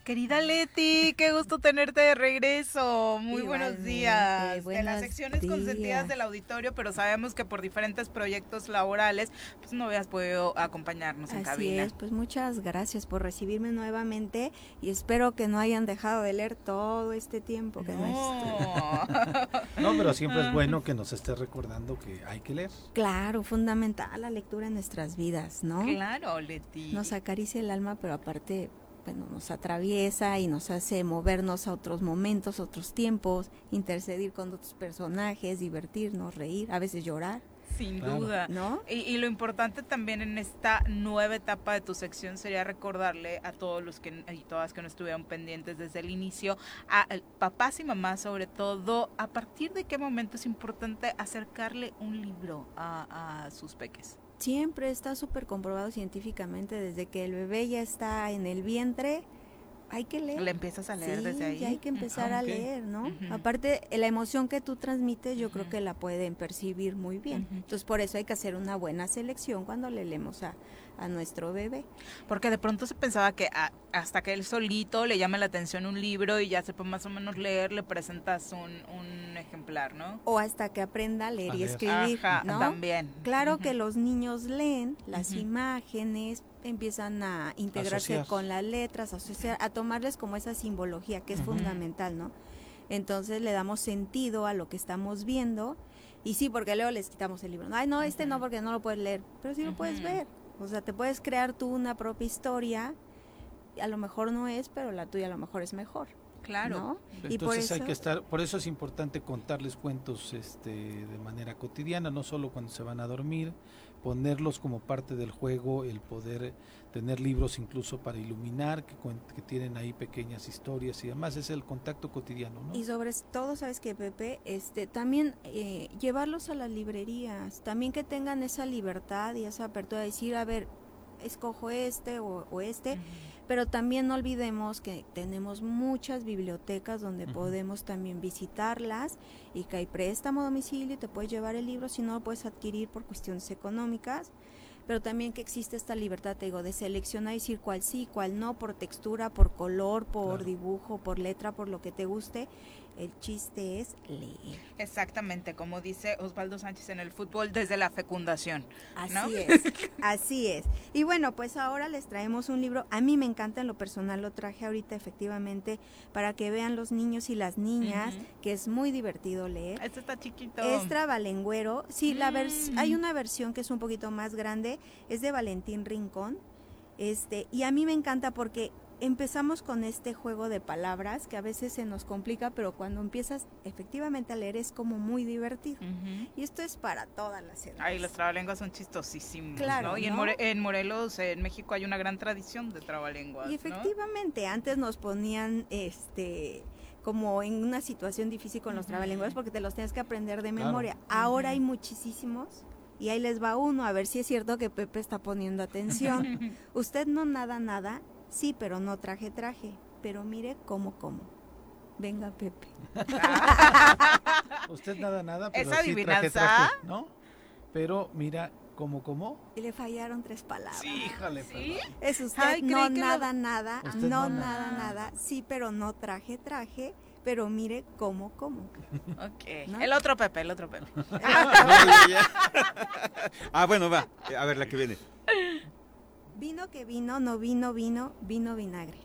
Querida Leti, qué gusto tenerte de regreso. Muy buenos días. de las buenos secciones consentidas del auditorio, pero sabemos que por diferentes proyectos laborales, pues no habías podido acompañarnos en Así cabina. es, pues muchas gracias por recibirme nuevamente y espero que no hayan dejado de leer todo este tiempo que no es- No, pero siempre Ah. es bueno que nos estés recordando que hay que leer. Claro, fundamental la lectura en nuestras vidas, ¿no? Claro, Leti. Nos acaricia el alma, pero aparte, bueno, nos atraviesa y nos hace movernos a otros momentos, otros tiempos, intercedir con otros personajes, divertirnos, reír, a veces llorar, Sin Claro. duda. ¿no? Y, y lo importante también en esta nueva etapa de tu sección sería recordarle a todos los que y todas que no estuvieron pendientes desde el inicio, a papás y mamás sobre todo, a partir de qué momento es importante acercarle un libro a, a sus peques. Siempre está súper comprobado científicamente desde que el bebé ya está en el vientre, hay que leer. Le empiezas a leer Sí, desde ahí. hay que empezar Ah, a leer, ¿no? Aparte, la emoción que tú transmites, yo creo que la pueden percibir muy bien. Entonces, por eso hay que hacer una buena selección cuando le leemos a, a nuestro bebé. Porque de pronto se pensaba que a- hasta que él solito le llame la atención un libro y ya sepa más o menos leer, le presentas un, un ejemplar, ¿no? O hasta que aprenda a leer A y leer. escribir, Ajá, ¿no? también. Claro que los niños leen las imágenes, empiezan a integrarse Asociar. con las letras, a asociar, a tomarles como esa simbología que es fundamental, ¿no? Entonces le damos sentido a lo que estamos viendo y sí, porque luego les quitamos el libro. Ay, no, este no porque no lo puedes leer, pero sí lo puedes ver. O sea, te puedes crear tú una propia historia. A lo mejor no es, pero la tuya a lo mejor es mejor. Claro. ¿no? Y por Entonces hay eso- que estar, por eso es importante contarles cuentos este, de manera cotidiana, no solo cuando se van a dormir, ponerlos como parte del juego, el poder tener libros incluso para iluminar, que, que tienen ahí pequeñas historias y demás, es el contacto cotidiano, ¿no? Y sobre todo, sabes que Pepe, este, también eh, llevarlos a las librerías, también que tengan esa libertad y esa apertura de decir, a ver, escojo este o, o este, pero también no olvidemos que tenemos muchas bibliotecas donde podemos también visitarlas y que hay préstamo a domicilio y te puedes llevar el libro, si no lo puedes adquirir por cuestiones económicas, pero también que existe esta libertad, te digo, de seleccionar y decir cuál sí, cuál no, por textura, por color, por Claro. dibujo, por letra, por lo que te guste El chiste es leer. Exactamente, como dice Osvaldo Sánchez en el fútbol, desde la fecundación. Así es, así es. Y bueno, pues ahora les traemos un libro. A mí me encanta en lo personal, lo traje ahorita efectivamente para que vean los niños y las niñas, que es muy divertido leer. Este está chiquito. Es trabalengüero. Sí, la vers hay Mm. una versión que es un poquito más grande, es de Valentín Rincón. Este, y a mí me encanta porque empezamos con este juego de palabras que a veces se nos complica, pero cuando empiezas efectivamente a leer es como muy divertido. Y esto es para todas las edades. Ay, los trabalenguas son chistosísimos. Claro, ¿no? Y en. More- en Morelos, en México, hay una gran tradición de trabalenguas. Y ¿no? efectivamente, antes nos ponían este como en una situación difícil con los trabalenguas porque te los tienes que aprender de Claro. memoria. Ahora hay muchísimos y ahí les va uno a ver si es cierto que Pepe está poniendo atención. Usted no nada nada, sí, pero no traje traje, pero mire cómo como. Venga, Pepe. Usted nada, nada, pero Esa sí traje, adivinanza. traje, ¿no? Pero mira, ¿cómo, cómo? Y le fallaron tres palabras. Sí, híjale, perdón. Es usted Ay, no lo- nada, nada, Usted no no nada, nada, sí, pero no traje traje, pero mire cómo como. Ok. ¿No? El otro Pepe, el otro Pepe. ah, bueno, va. A ver, la que viene. Vino que vino, no vino, vino, vino vinagre.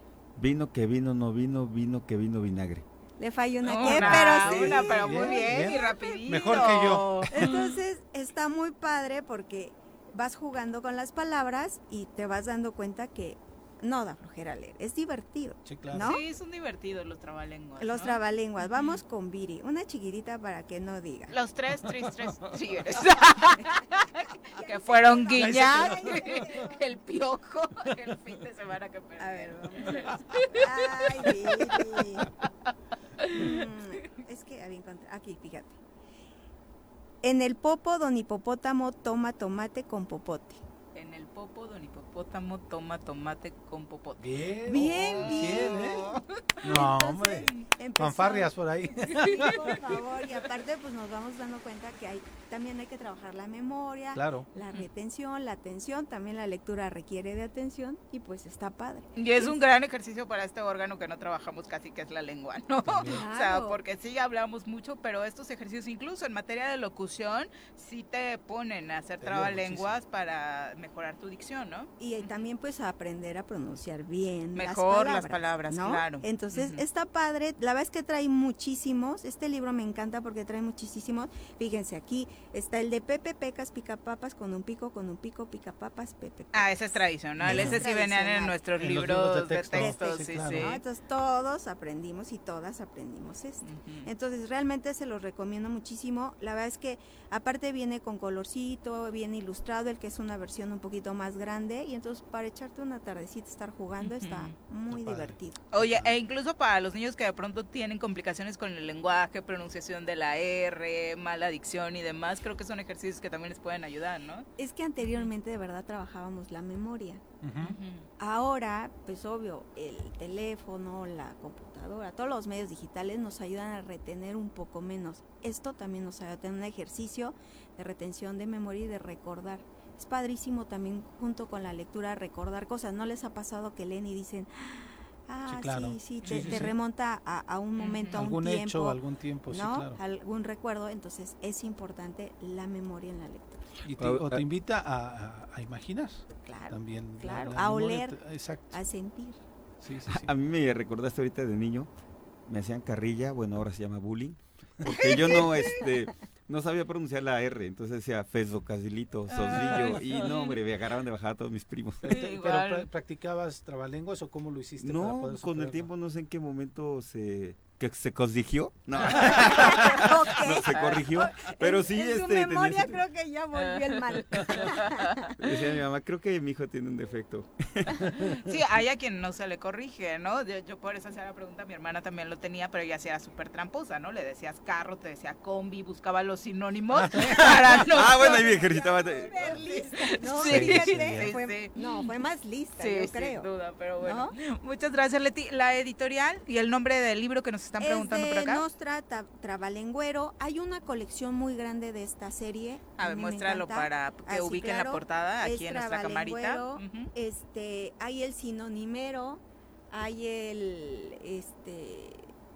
Vino que vino, no vino, vino que vino vinagre. Le falló una, Una, que, pero sí. una, pero muy Bien, bien, bien. y rapidito. Mejor que yo. Entonces está muy padre porque vas jugando con las palabras y te vas dando cuenta que no da flojera leer, es divertido. Sí, claro. ¿No? Sí, son divertidos los trabalenguas. Los ¿no? trabalenguas, vamos con Viri, una chiquitita para que no diga. Los tres, tres, tres tigres. que fueron Guiñac, el piojo, el fin de semana que A perdieron. ver, vamos a ver. Ay, Viri. Mm, es que había encontrado. Aquí, fíjate. En el popo, don hipopótamo toma tomate con popote. En el popo, don hipopótamo toma tomate con popote. Bien. Bien, oh, bien. ¿eh? No, hombre. Empezó- Fanfarrias por ahí. Sí, por favor. Y aparte, pues nos vamos dando cuenta que hay también hay que trabajar la memoria, Claro. la retención, la atención. También la lectura requiere de atención y pues está padre. Y es un gran ejercicio para este órgano que no trabajamos casi, que es la lengua, ¿no? O sea, porque sí hablamos mucho, pero estos ejercicios, incluso en materia de locución, sí te ponen a hacer trabalenguas para mejorar tu dicción, ¿no? Y también pues a aprender a pronunciar bien Mejor las las palabras, ¿no? claro. Entonces está padre, la verdad es que trae muchísimos, este libro me encanta porque trae muchísimos, fíjense aquí está el de Pepe Pecas Picapapas con un pico, con un pico, Picapapas, Pepe. Ah, ese es tradicional, Ese ese es sí venían en nuestros En los libros, libros de de texto. Sí, sí, claro. sí. ¿no? Entonces todos aprendimos y todas aprendimos esto. Ujú. Entonces realmente se los recomiendo muchísimo. La verdad es que aparte viene con colorcito, viene ilustrado, el que es una versión un poquito más grande y entonces para echarte una tardecita estar jugando está muy padre. divertido. Oye, e incluso para los niños que de pronto tienen complicaciones con el lenguaje, pronunciación de la R, mala dicción y demás, creo que son ejercicios que también les pueden ayudar, ¿no? Es que anteriormente de verdad trabajábamos la memoria. Ahora, pues obvio, el teléfono, la computadora, todos los medios digitales nos ayudan a retener un poco menos. Esto también nos ayuda a tener un ejercicio de retención de memoria y de recordar. Es padrísimo también junto con la lectura recordar cosas. ¿No les ha pasado que leen y dicen, ah, Sí, claro. sí, sí, Sí, te, sí, te sí. remonta a, a un momento, a un Algún tiempo, hecho, algún tiempo, sí, ¿no? claro. Algún recuerdo. Entonces es importante la memoria en la lectura. Y te- Ah, o te invita a, a- a imaginar Claro, también. la- claro, la a memoria oler. Exacto. a sentir. Sí, sí, sí. A mí me recordaste ahorita de niño, me hacían carrilla, bueno, ahora se llama bullying, porque yo no, este, no sabía pronunciar la R, entonces decía Feso, Casilito, Sosillo, y no, hombre, me agarraban de bajada todos mis primos. Pero, pra- ¿practicabas trabalenguas o cómo lo hiciste? para No, poder con el tiempo no sé en qué momento se, que se corrigió, no, se corrigió, pero sí, en su este, tenía memoria creo que ya volvió el mal. decía mi mamá, creo que mi hijo tiene un defecto. Sí, hay a quien no se le corrige, ¿no? Yo, yo por eso hacía la pregunta, mi hermana también lo tenía, pero ella hacía súper tramposa, ¿no? Le decías carro, te decía combi, buscaba los sinónimos para no... Ah, bueno, ahí me ejercitaba. lista, ¿no? Sí, Fíjate, sí, fue- sí. No, fue más lista, Sí, yo sin creo. duda, pero bueno. ¿No? Muchas gracias, Leti. La editorial y el nombre del libro que nos están preguntando es por de acá. Nostra Trabalengüero. Hay una colección muy grande de esta serie. A ver, mí me muéstralo para que Ah, sí, ubiquen claro. la portada Es aquí en nuestra camarita. Trabalengüero. Ujú. Este, hay el sinonimero, hay el este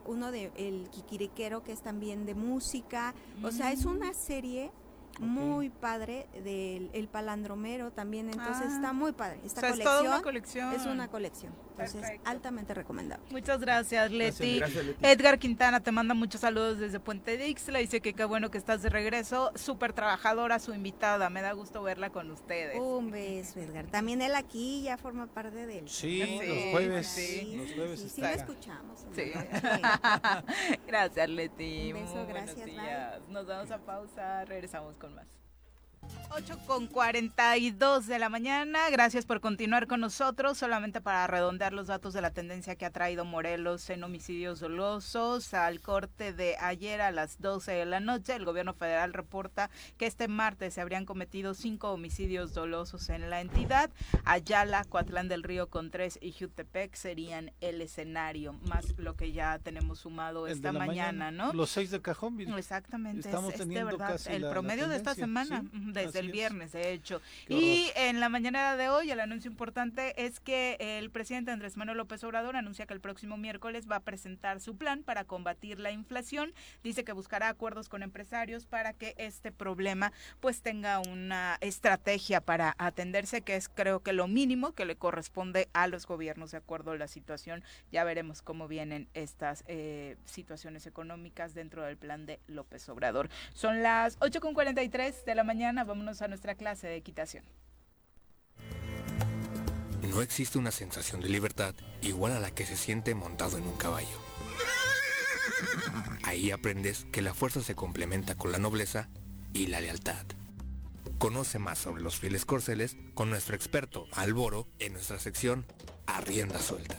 uno de El Kikiriquero, que es también de música. O sea, es una serie muy padre del el palandromero también, entonces Ah. está muy padre. Esta O sea, es colección, toda una colección. Es una colección, entonces Perfecto. altamente recomendable. Muchas gracias, Leti. Gracias, Leti. Edgar Quintana te manda muchos saludos desde Puente Dixla. Dice que qué bueno que estás de regreso. Súper trabajadora su invitada. Me da gusto verla con ustedes. Un beso, Edgar. También él aquí ya forma parte del... Sí, Sí, los jueves. sí. Los jueves Sí, sí lo escuchamos. Sí. Gracias, Leti. Un beso, Muy gracias, días. Nos vamos a pausa. Regresamos con más. 8 con 42 de la mañana. Gracias por continuar con nosotros. Solamente para redondear los datos de la tendencia que ha traído Morelos en homicidios dolosos. Al corte de ayer a las 12 de la noche, el gobierno federal reporta que este martes se habrían cometido cinco homicidios dolosos en la entidad. Ayala, Coatlán del Río con tres y Jutepec serían el escenario, más lo que ya tenemos sumado El esta mañana, ¿no? Los seis de cajón. Exactamente, Estamos es, es de teniendo verdad casi el la- la promedio de esta semana, sí, desde así el es. viernes, de hecho. Qué Y en la mañana de hoy, el anuncio importante es que el presidente Andrés Manuel López Obrador anuncia que el próximo miércoles va a presentar su plan para combatir la inflación. Dice que buscará acuerdos con empresarios para que este problema pues tenga una estrategia para atenderse, que es creo que lo mínimo que le corresponde a los gobiernos de acuerdo a la situación. Ya veremos cómo vienen estas eh, situaciones económicas dentro del plan de López Obrador. Son las 8.43 de la mañana, vámonos a nuestra clase de equitación. No existe una sensación de libertad igual a la que se siente montado en un caballo. Ahí aprendes que la fuerza se complementa con la nobleza y la lealtad. Conoce más sobre los fieles corceles con nuestro experto Alboro en nuestra sección A Rienda Suelta.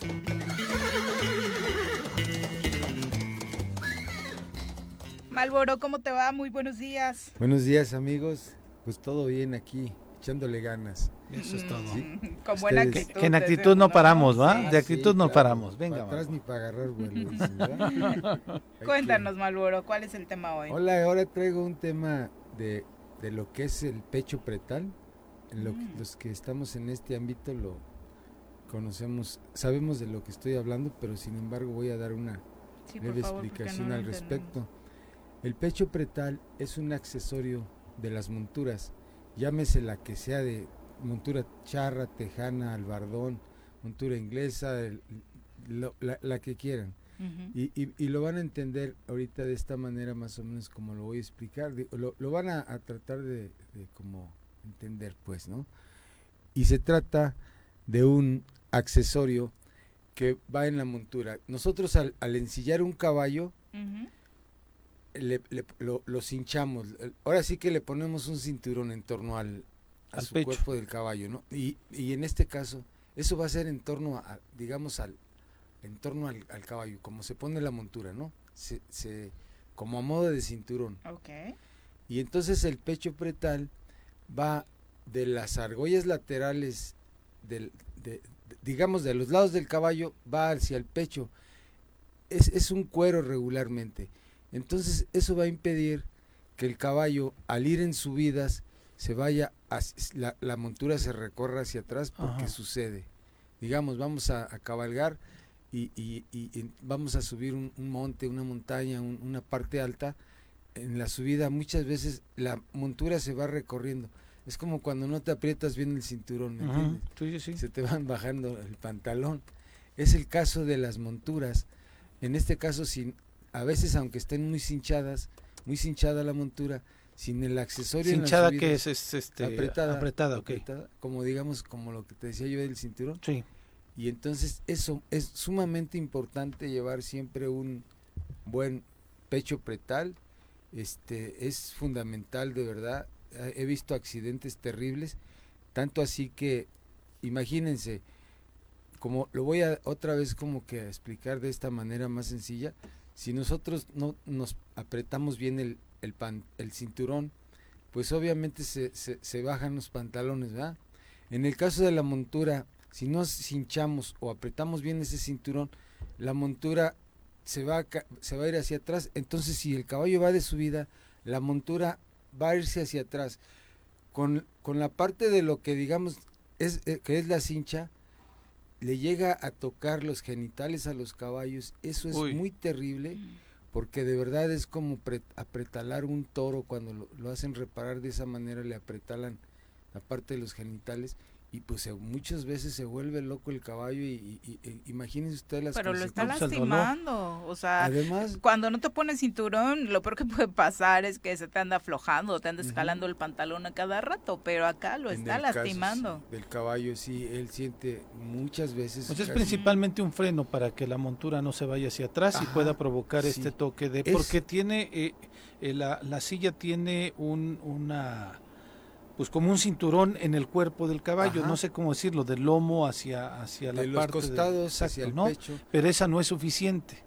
Malboro, ¿cómo te va? Muy buenos días. Buenos días amigos, pues todo bien aquí, echándole ganas. Eso es todo. ¿Sí? Con buena actitud. Que en actitud no paramos, ¿va? Sí. De actitud no claro, paramos. Venga, Para atrás ni para agarrar vuelo. que- Cuéntanos, Malboro, ¿cuál es el tema hoy? Hola, ahora traigo un tema de, de lo que es el pecho pretal. En lo que- Mm. los que estamos en este ámbito lo conocemos, sabemos de lo que estoy hablando, pero sin embargo voy a dar una breve favor, explicación no al respecto. El pecho pretal es un accesorio de las monturas, llámese la que sea de montura charra, tejana, albardón, montura inglesa, el- lo- la, la que quieran. Y, y- y lo van a entender ahorita de esta manera más o menos como lo voy a explicar, lo, lo van a, a tratar de, de como entender pues, ¿no? Y se trata de un accesorio que va en la montura. Nosotros al, al ensillar un caballo. Le, le- lo, lo cinchamos. El- Ahora sí que le ponemos un cinturón en torno al, a Al su pecho. cuerpo del caballo, ¿no? Y, y en este caso, eso va a ser en torno a, digamos, al, en torno al, al caballo, como se pone la montura, ¿no? Se, se, como a modo de cinturón. Ok. Y entonces el pecho pretal va de las argollas laterales, del, de- de- digamos de los lados del caballo, va hacia el pecho. Es, es un cuero regularmente. Entonces eso va a impedir que el caballo, al ir en subidas, se vaya, hacia- la, la montura se recorra hacia atrás porque Ajá. sucede. Digamos, vamos a, a cabalgar y, y- y- y vamos a subir un, un monte, una montaña, un- una parte alta. En la subida muchas veces la montura se va recorriendo. Es como cuando no te aprietas bien el cinturón, ¿me entiendes? sí, sí. Se te van bajando el pantalón. Es el caso de las monturas. En este caso, sin, a veces aunque estén muy cinchadas, muy cinchada la montura, sin el accesorio. en la Cinchada subida, que es, es, este, apretada, apretada, como digamos, como lo que te decía yo del cinturón. Sí. Y entonces eso es sumamente importante llevar siempre un buen pecho pretal. Este es fundamental de verdad. He visto accidentes terribles, tanto así que imagínense, como lo voy a otra vez como que a explicar de esta manera más sencilla, si nosotros no nos apretamos bien el, el, el cinturón, pues obviamente se, se, bajan los pantalones, ¿verdad? En el caso de la montura, si no cinchamos o apretamos bien ese cinturón, la montura se va a, se va a ir hacia atrás. Entonces, si el caballo va de subida, la montura va a irse hacia atrás. Con, con la parte de lo que digamos es, eh, que es la cincha, le llega a tocar los genitales a los caballos, eso es Uy. muy terrible porque de verdad es como pre- apretalar un toro cuando lo, lo hacen reparar de esa manera, le apretalan la parte de los genitales y pues se- muchas veces se vuelve loco el caballo y, y- y- e- imagínense usted las Pero lo está lastimando. O sea, Además- cuando no te pones cinturón, lo peor que puede pasar es que se te anda aflojando, te anda escalando el pantalón a cada rato, pero acá lo En está el caso, lastimando. sí, del caballo, sí, él siente muchas veces. Pues es casi- principalmente un freno para que la montura no se vaya hacia atrás y pueda provocar sí. este toque de Es- porque tiene eh, eh, la, la silla tiene un una pues como un cinturón en el cuerpo del caballo, Ajá. no sé cómo decirlo, del lomo hacia hacia la De los parte de- costados hacia el ¿no? pecho. Pero esa no es suficiente.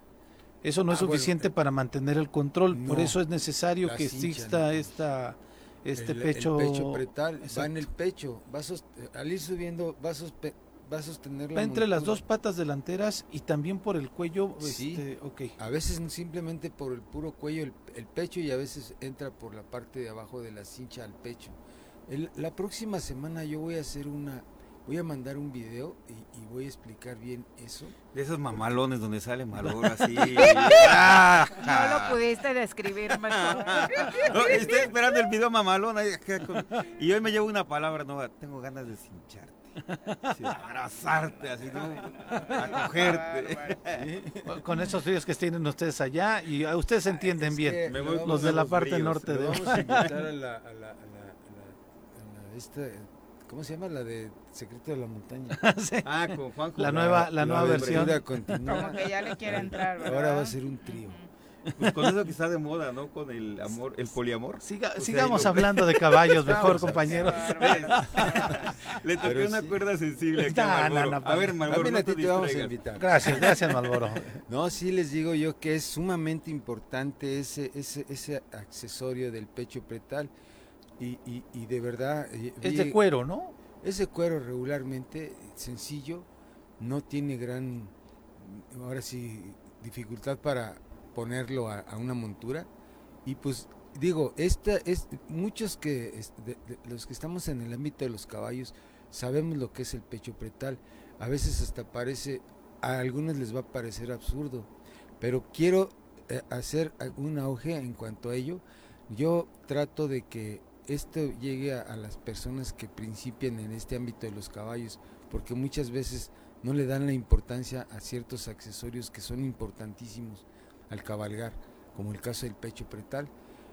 Eso no es Ah, bueno, suficiente para mantener el control, por eso es necesario la que cincha, exista no. esta este el, el pecho pretal va en el pecho va al ir subiendo va a, sospe- va a sostener la Va entre las dos patas delanteras y también por el cuello, Sí. este, ok. a veces simplemente por el puro cuello el, el pecho y a veces entra por la parte de abajo de la cincha al pecho El- la próxima semana yo voy a hacer una voy a mandar un video y, y voy a explicar bien eso De esos mamalones donde sale Malboro así. No lo pudiste describir mejor. No, estoy esperando el video mamalón. ahí acá con- Y hoy me llevo una palabra nueva. Tengo ganas de cincharte. de abrazarte, así, ¿no? A cogerte. Con esos fríos que tienen ustedes allá y a ustedes entienden Es bien. los de la parte fríos, norte de vamos a invitar a la, a la, a la- a la- a la- esta, ¿cómo se llama? La de Secreto de la Montaña. Sí. Ah, con Juanjo. La nueva- la nueva versión. continúa. Como que ya le quiere entrar, ¿verdad? Ahora va a ser un trío. Pues con eso que está de moda, ¿no? Con el amor, el poliamor. Siga- O sea, sigamos lo- hablando de caballos, mejor compañeros. Le toqué Pero una sí. cuerda sensible aquí a no, Malboro. no, a ver, no. Malboro, También no a ti te vamos a invitar. Gracias, gracias Malboro. No, sí les digo yo que es sumamente importante ese, ese, ese accesorio del pecho pretal y, y, y de verdad... eh, Es vi- de cuero, ¿no? Ese cuero regularmente sencillo, no tiene gran, ahora sí, dificultad para ponerlo a, a una montura. Y pues digo, esta es, muchos que, es- de- de- los que estamos en el ámbito de los caballos, sabemos lo que es el pecho pretal. A veces hasta parece, a algunos les va a parecer absurdo, pero quiero eh, hacer un auge en cuanto a ello. Yo trato de que esto llegue a, las personas que principian en este ámbito de los caballos, porque muchas veces no le dan la importancia a ciertos accesorios que son importantísimos al cabalgar, como el caso del pecho pretal.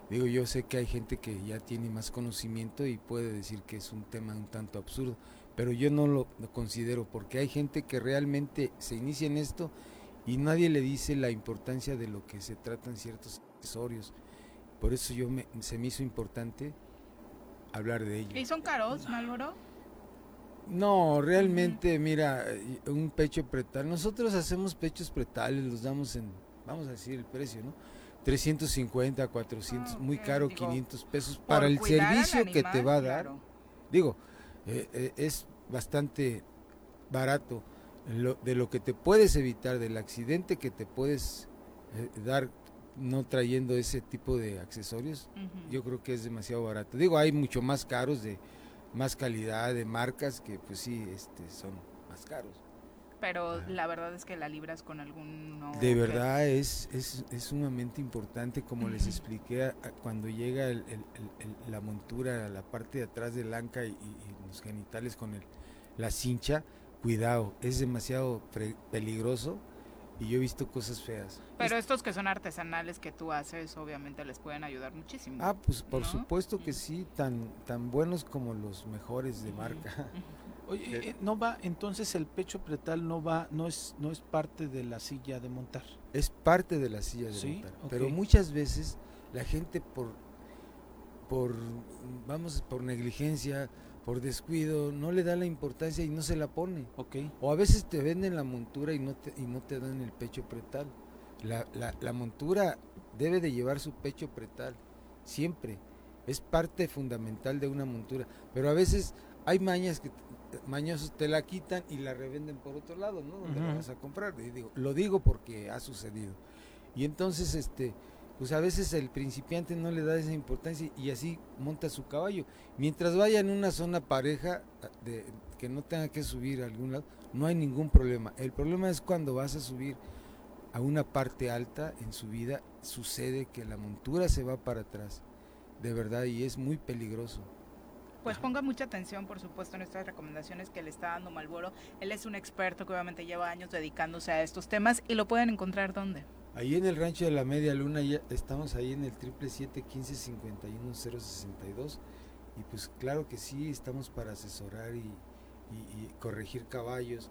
Digo, yo sé que hay gente que ya tiene más conocimiento y puede decir que es un tema un tanto absurdo, pero yo no lo, lo considero porque hay gente que realmente se inicia en esto y nadie le dice la importancia de lo que se tratan ciertos accesorios. Por eso yo me, se me hizo importante hablar de ello. ¿Y son caros, Malboro? No, realmente, mira, eh, un pecho pretal. Nosotros hacemos pechos pretales, los damos en, vamos a decir el precio, ¿no? 350, 400, muy ok, caro, digo, 500 pesos para el servicio que te va a dar. claro. Digo, eh, eh, es bastante barato lo- de lo que te puedes evitar, del accidente que te puedes eh, dar no trayendo ese tipo de accesorios. Yo creo que es demasiado barato. Digo, hay mucho más caros de más calidad de marcas que pues sí, este son más caros. Pero la verdad es que la libras con algún... De verdad es, es, es sumamente importante, como les expliqué, a- a- cuando llega el- el- el- el- la montura a la parte de atrás del anca y, y- y los genitales con el, la cincha, cuidado, es demasiado pre- peligroso y yo he visto cosas feas. Pero estos que son artesanales que tú haces, obviamente les pueden ayudar muchísimo. Ah, pues por ¿no? supuesto que sí, tan, tan buenos como los mejores de marca. Oye, eh, no va, entonces el pecho pretal no va, no es, no es parte de la silla de montar. es parte de la silla de Sí, montar. Pero muchas veces la gente por, por, vamos, por negligencia, por descuido, no le da la importancia y no se la pone. Ok. O a veces te venden la montura y no te, y no te dan el pecho pretal. La, la, la montura debe de llevar su pecho pretal, siempre. Es parte fundamental de una montura. Pero a veces hay mañas que mañosos te la quitan y la revenden por otro lado, ¿no? Donde la vas a comprar. Y digo, lo digo porque ha sucedido. Y entonces, este, pues a veces el principiante no le da esa importancia y así monta su caballo. Mientras vaya en una zona pareja, de, que no tenga que subir a algún lado, no hay ningún problema. El problema es cuando vas a subir a una parte alta en su vida, sucede que la montura se va para atrás, de verdad, y es muy peligroso. Pues ponga mucha atención, por supuesto, en estas recomendaciones que le está dando Malboro. Él es un experto que obviamente lleva años dedicándose a estos temas y lo pueden encontrar dónde. Ahí en el rancho de la Media Luna ya estamos ahí en el triple siete quince cincuenta y uno cero sesenta y dos y pues claro que sí estamos para asesorar y, y- y corregir caballos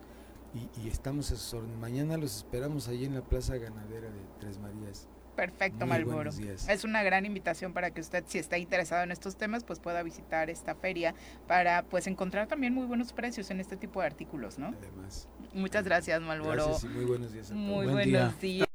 y, y estamos asesorando. Mañana los esperamos ahí en la Plaza Ganadera de Tres Marías. Perfecto, Muy Malboro. Es una gran invitación para que usted, si está interesado en estos temas, pues pueda visitar esta feria para pues encontrar también muy buenos precios en este tipo de artículos, ¿no? Además. Muchas gracias, Malboro. Gracias y muy buenos días a todos. Muy Buen buenos día. días.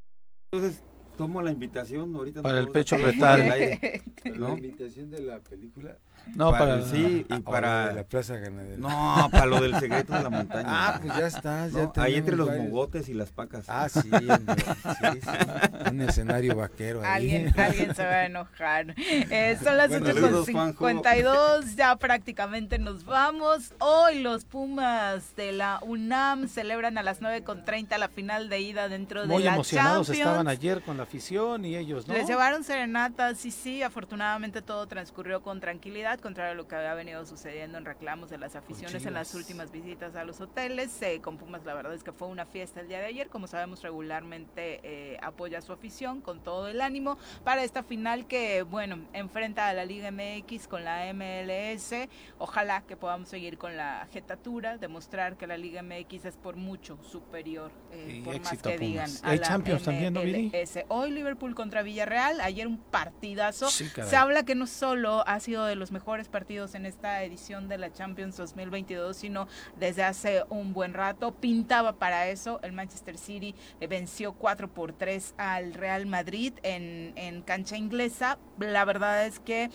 Entonces, tomo la invitación ahorita. Para no el pecho al aire, La ¿no? invitación de la película. No, para, sí, y Ah, para la Plaza Ganadera. No, para lo del secreto de la montaña. Ah, pues ya está, ya No, ahí entre los varios. mogotes y las pacas. Ah, sí, en- sí, sí, un escenario vaquero ahí. Alguien, alguien se va a enojar. Eh, son las Bueno, 8 saludos, con Juanjo. 52, ya prácticamente nos vamos. Hoy los Pumas de la UNAM celebran a las 9 con 30 la final de ida dentro muy de la emocionados Champions. estaban ayer con la afición y ellos, ¿no? Les llevaron serenatas, sí, sí, afortunadamente todo transcurrió con tranquilidad, contrario a lo que había venido sucediendo en reclamos de las aficiones en las últimas visitas a los hoteles. Eh, con Pumas la verdad es que fue una fiesta el día de ayer, como sabemos regularmente eh, apoya a su afición con todo el ánimo para esta final que, bueno, enfrenta a la Liga MX con la MLS. Ojalá que podamos seguir con la jetatura, demostrar que la Liga MX es por mucho superior, eh, por más digan. A Hay la Champions también, ¿no? MLS. Hoy Liverpool contra Villarreal, ayer un partidazo. Sí. Se habla que no solo ha sido de los mejores partidos en esta edición de la Champions 2022, sino desde hace un buen rato. Pintaba para eso. El Manchester City eh, venció 4 por 3 al Real Madrid en, en cancha inglesa. La verdad es que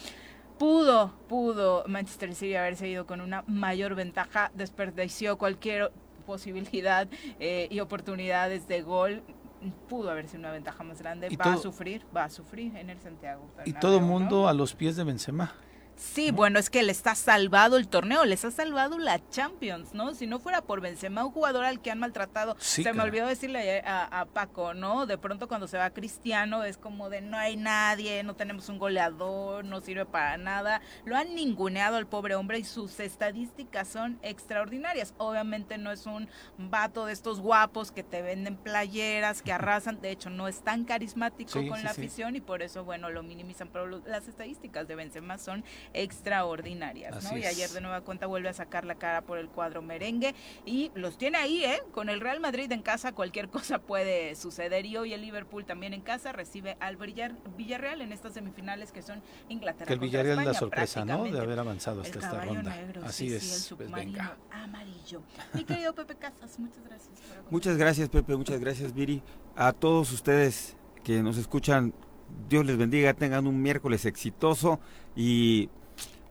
pudo, pudo Manchester City haberse ido con una mayor ventaja, desperdició cualquier posibilidad eh, y oportunidades de gol. Pudo haberse una ventaja más grande. Y va a todo- sufrir, va a sufrir en el Santiago. Y todo mundo a los pies de Benzema. Sí, bueno, es que le está salvado el torneo, les ha salvado la Champions, ¿no? Si no fuera por Benzema, un jugador al que han maltratado, Sí, se me olvidó decirle a, a Paco, ¿no? De pronto cuando se va Cristiano es como de no hay nadie, no tenemos un goleador, no sirve para nada. Lo han ninguneado al pobre hombre y sus estadísticas son extraordinarias. Obviamente no es un vato de estos guapos que te venden playeras, que arrasan, de hecho no es tan carismático Sí, con sí, la afición y por eso, bueno, lo minimizan, pero lo- las estadísticas de Benzema son extraordinarias, ¿no? Y ayer de nueva cuenta vuelve a sacar la cara por el cuadro merengue y los tiene ahí, ¿eh? Con el Real Madrid en casa cualquier cosa puede suceder y hoy el Liverpool también en casa recibe al Villar- Villarreal en estas semifinales que son Inglaterra Que el Villarreal es la España, sorpresa, ¿no? De haber avanzado hasta El esta ronda. negro, Así sí, es. sí, el pues submarino venga. amarillo. Mi querido Pepe Casas, muchas gracias por acompañarnos. Muchas gracias, Pepe. Muchas gracias, Viri. A todos ustedes que nos escuchan, Dios les bendiga. Tengan un miércoles exitoso y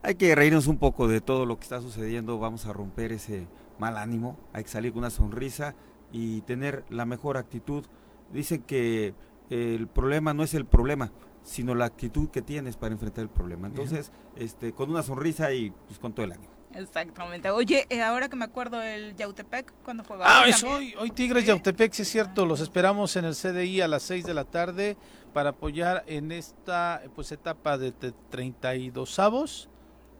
hay que reírnos un poco de todo lo que está sucediendo. Vamos a romper ese mal ánimo. Hay que salir con una sonrisa y tener la mejor actitud. Dicen que el problema no es el problema, sino la actitud que tienes para enfrentar el problema. Entonces, este, con una sonrisa y pues, con todo el ánimo. Exactamente. Oye, eh, ahora que me acuerdo el Yautepec, cuando jugaba. Ah, hoy es hoy, hoy Tigres Yautepec, sí es cierto, los esperamos en el CDI a las 6 de la tarde para apoyar en esta pues etapa de te- 32 avos.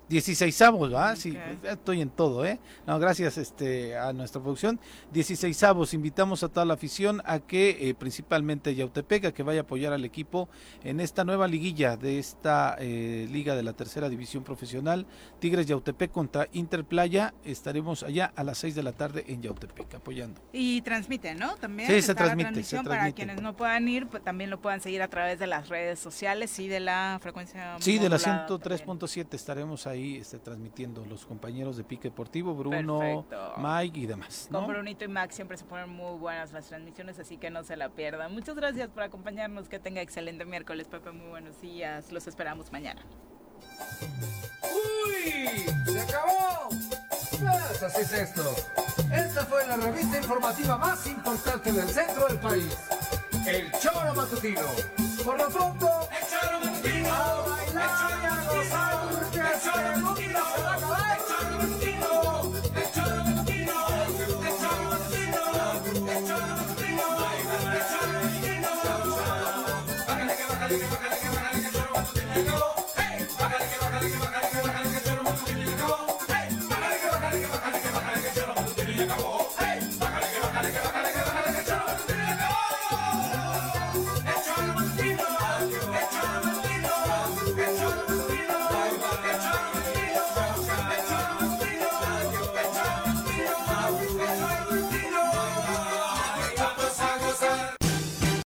16 avos, ¿va? Sí, Ok. ya estoy en todo, ¿eh? No, gracias este, a nuestra producción. 16 avos, invitamos a toda la afición a que, eh, principalmente Yautepec, a que vaya a apoyar al equipo en esta nueva liguilla de esta eh, liga de la tercera división profesional. Tigres Yautepec contra Interplaya. Estaremos allá a las 6 de la tarde en Yautepec apoyando. Y transmite, ¿no? También. Sí, se la transmite, se Para quienes no puedan ir, pues, también lo puedan seguir a través de las redes sociales y de la frecuencia. Sí, de la modulada 103.7 estaremos ahí este, transmitiendo los compañeros de Pique Deportivo, Bruno, Perfecto. Mike y demás. Con ¿no? Brunito y Max siempre se ponen muy buenas las transmisiones, así que no se la pierdan. Muchas gracias por acompañarnos. Que tenga excelente miércoles, Pepe. Muy buenos días. Los esperamos mañana. ¡Uy! ¡Se acabó! Pues así es esto. Esta fue la revista informativa más importante del centro del país el choro matutino. Por lo pronto, el choro matutino. Bailar matutino.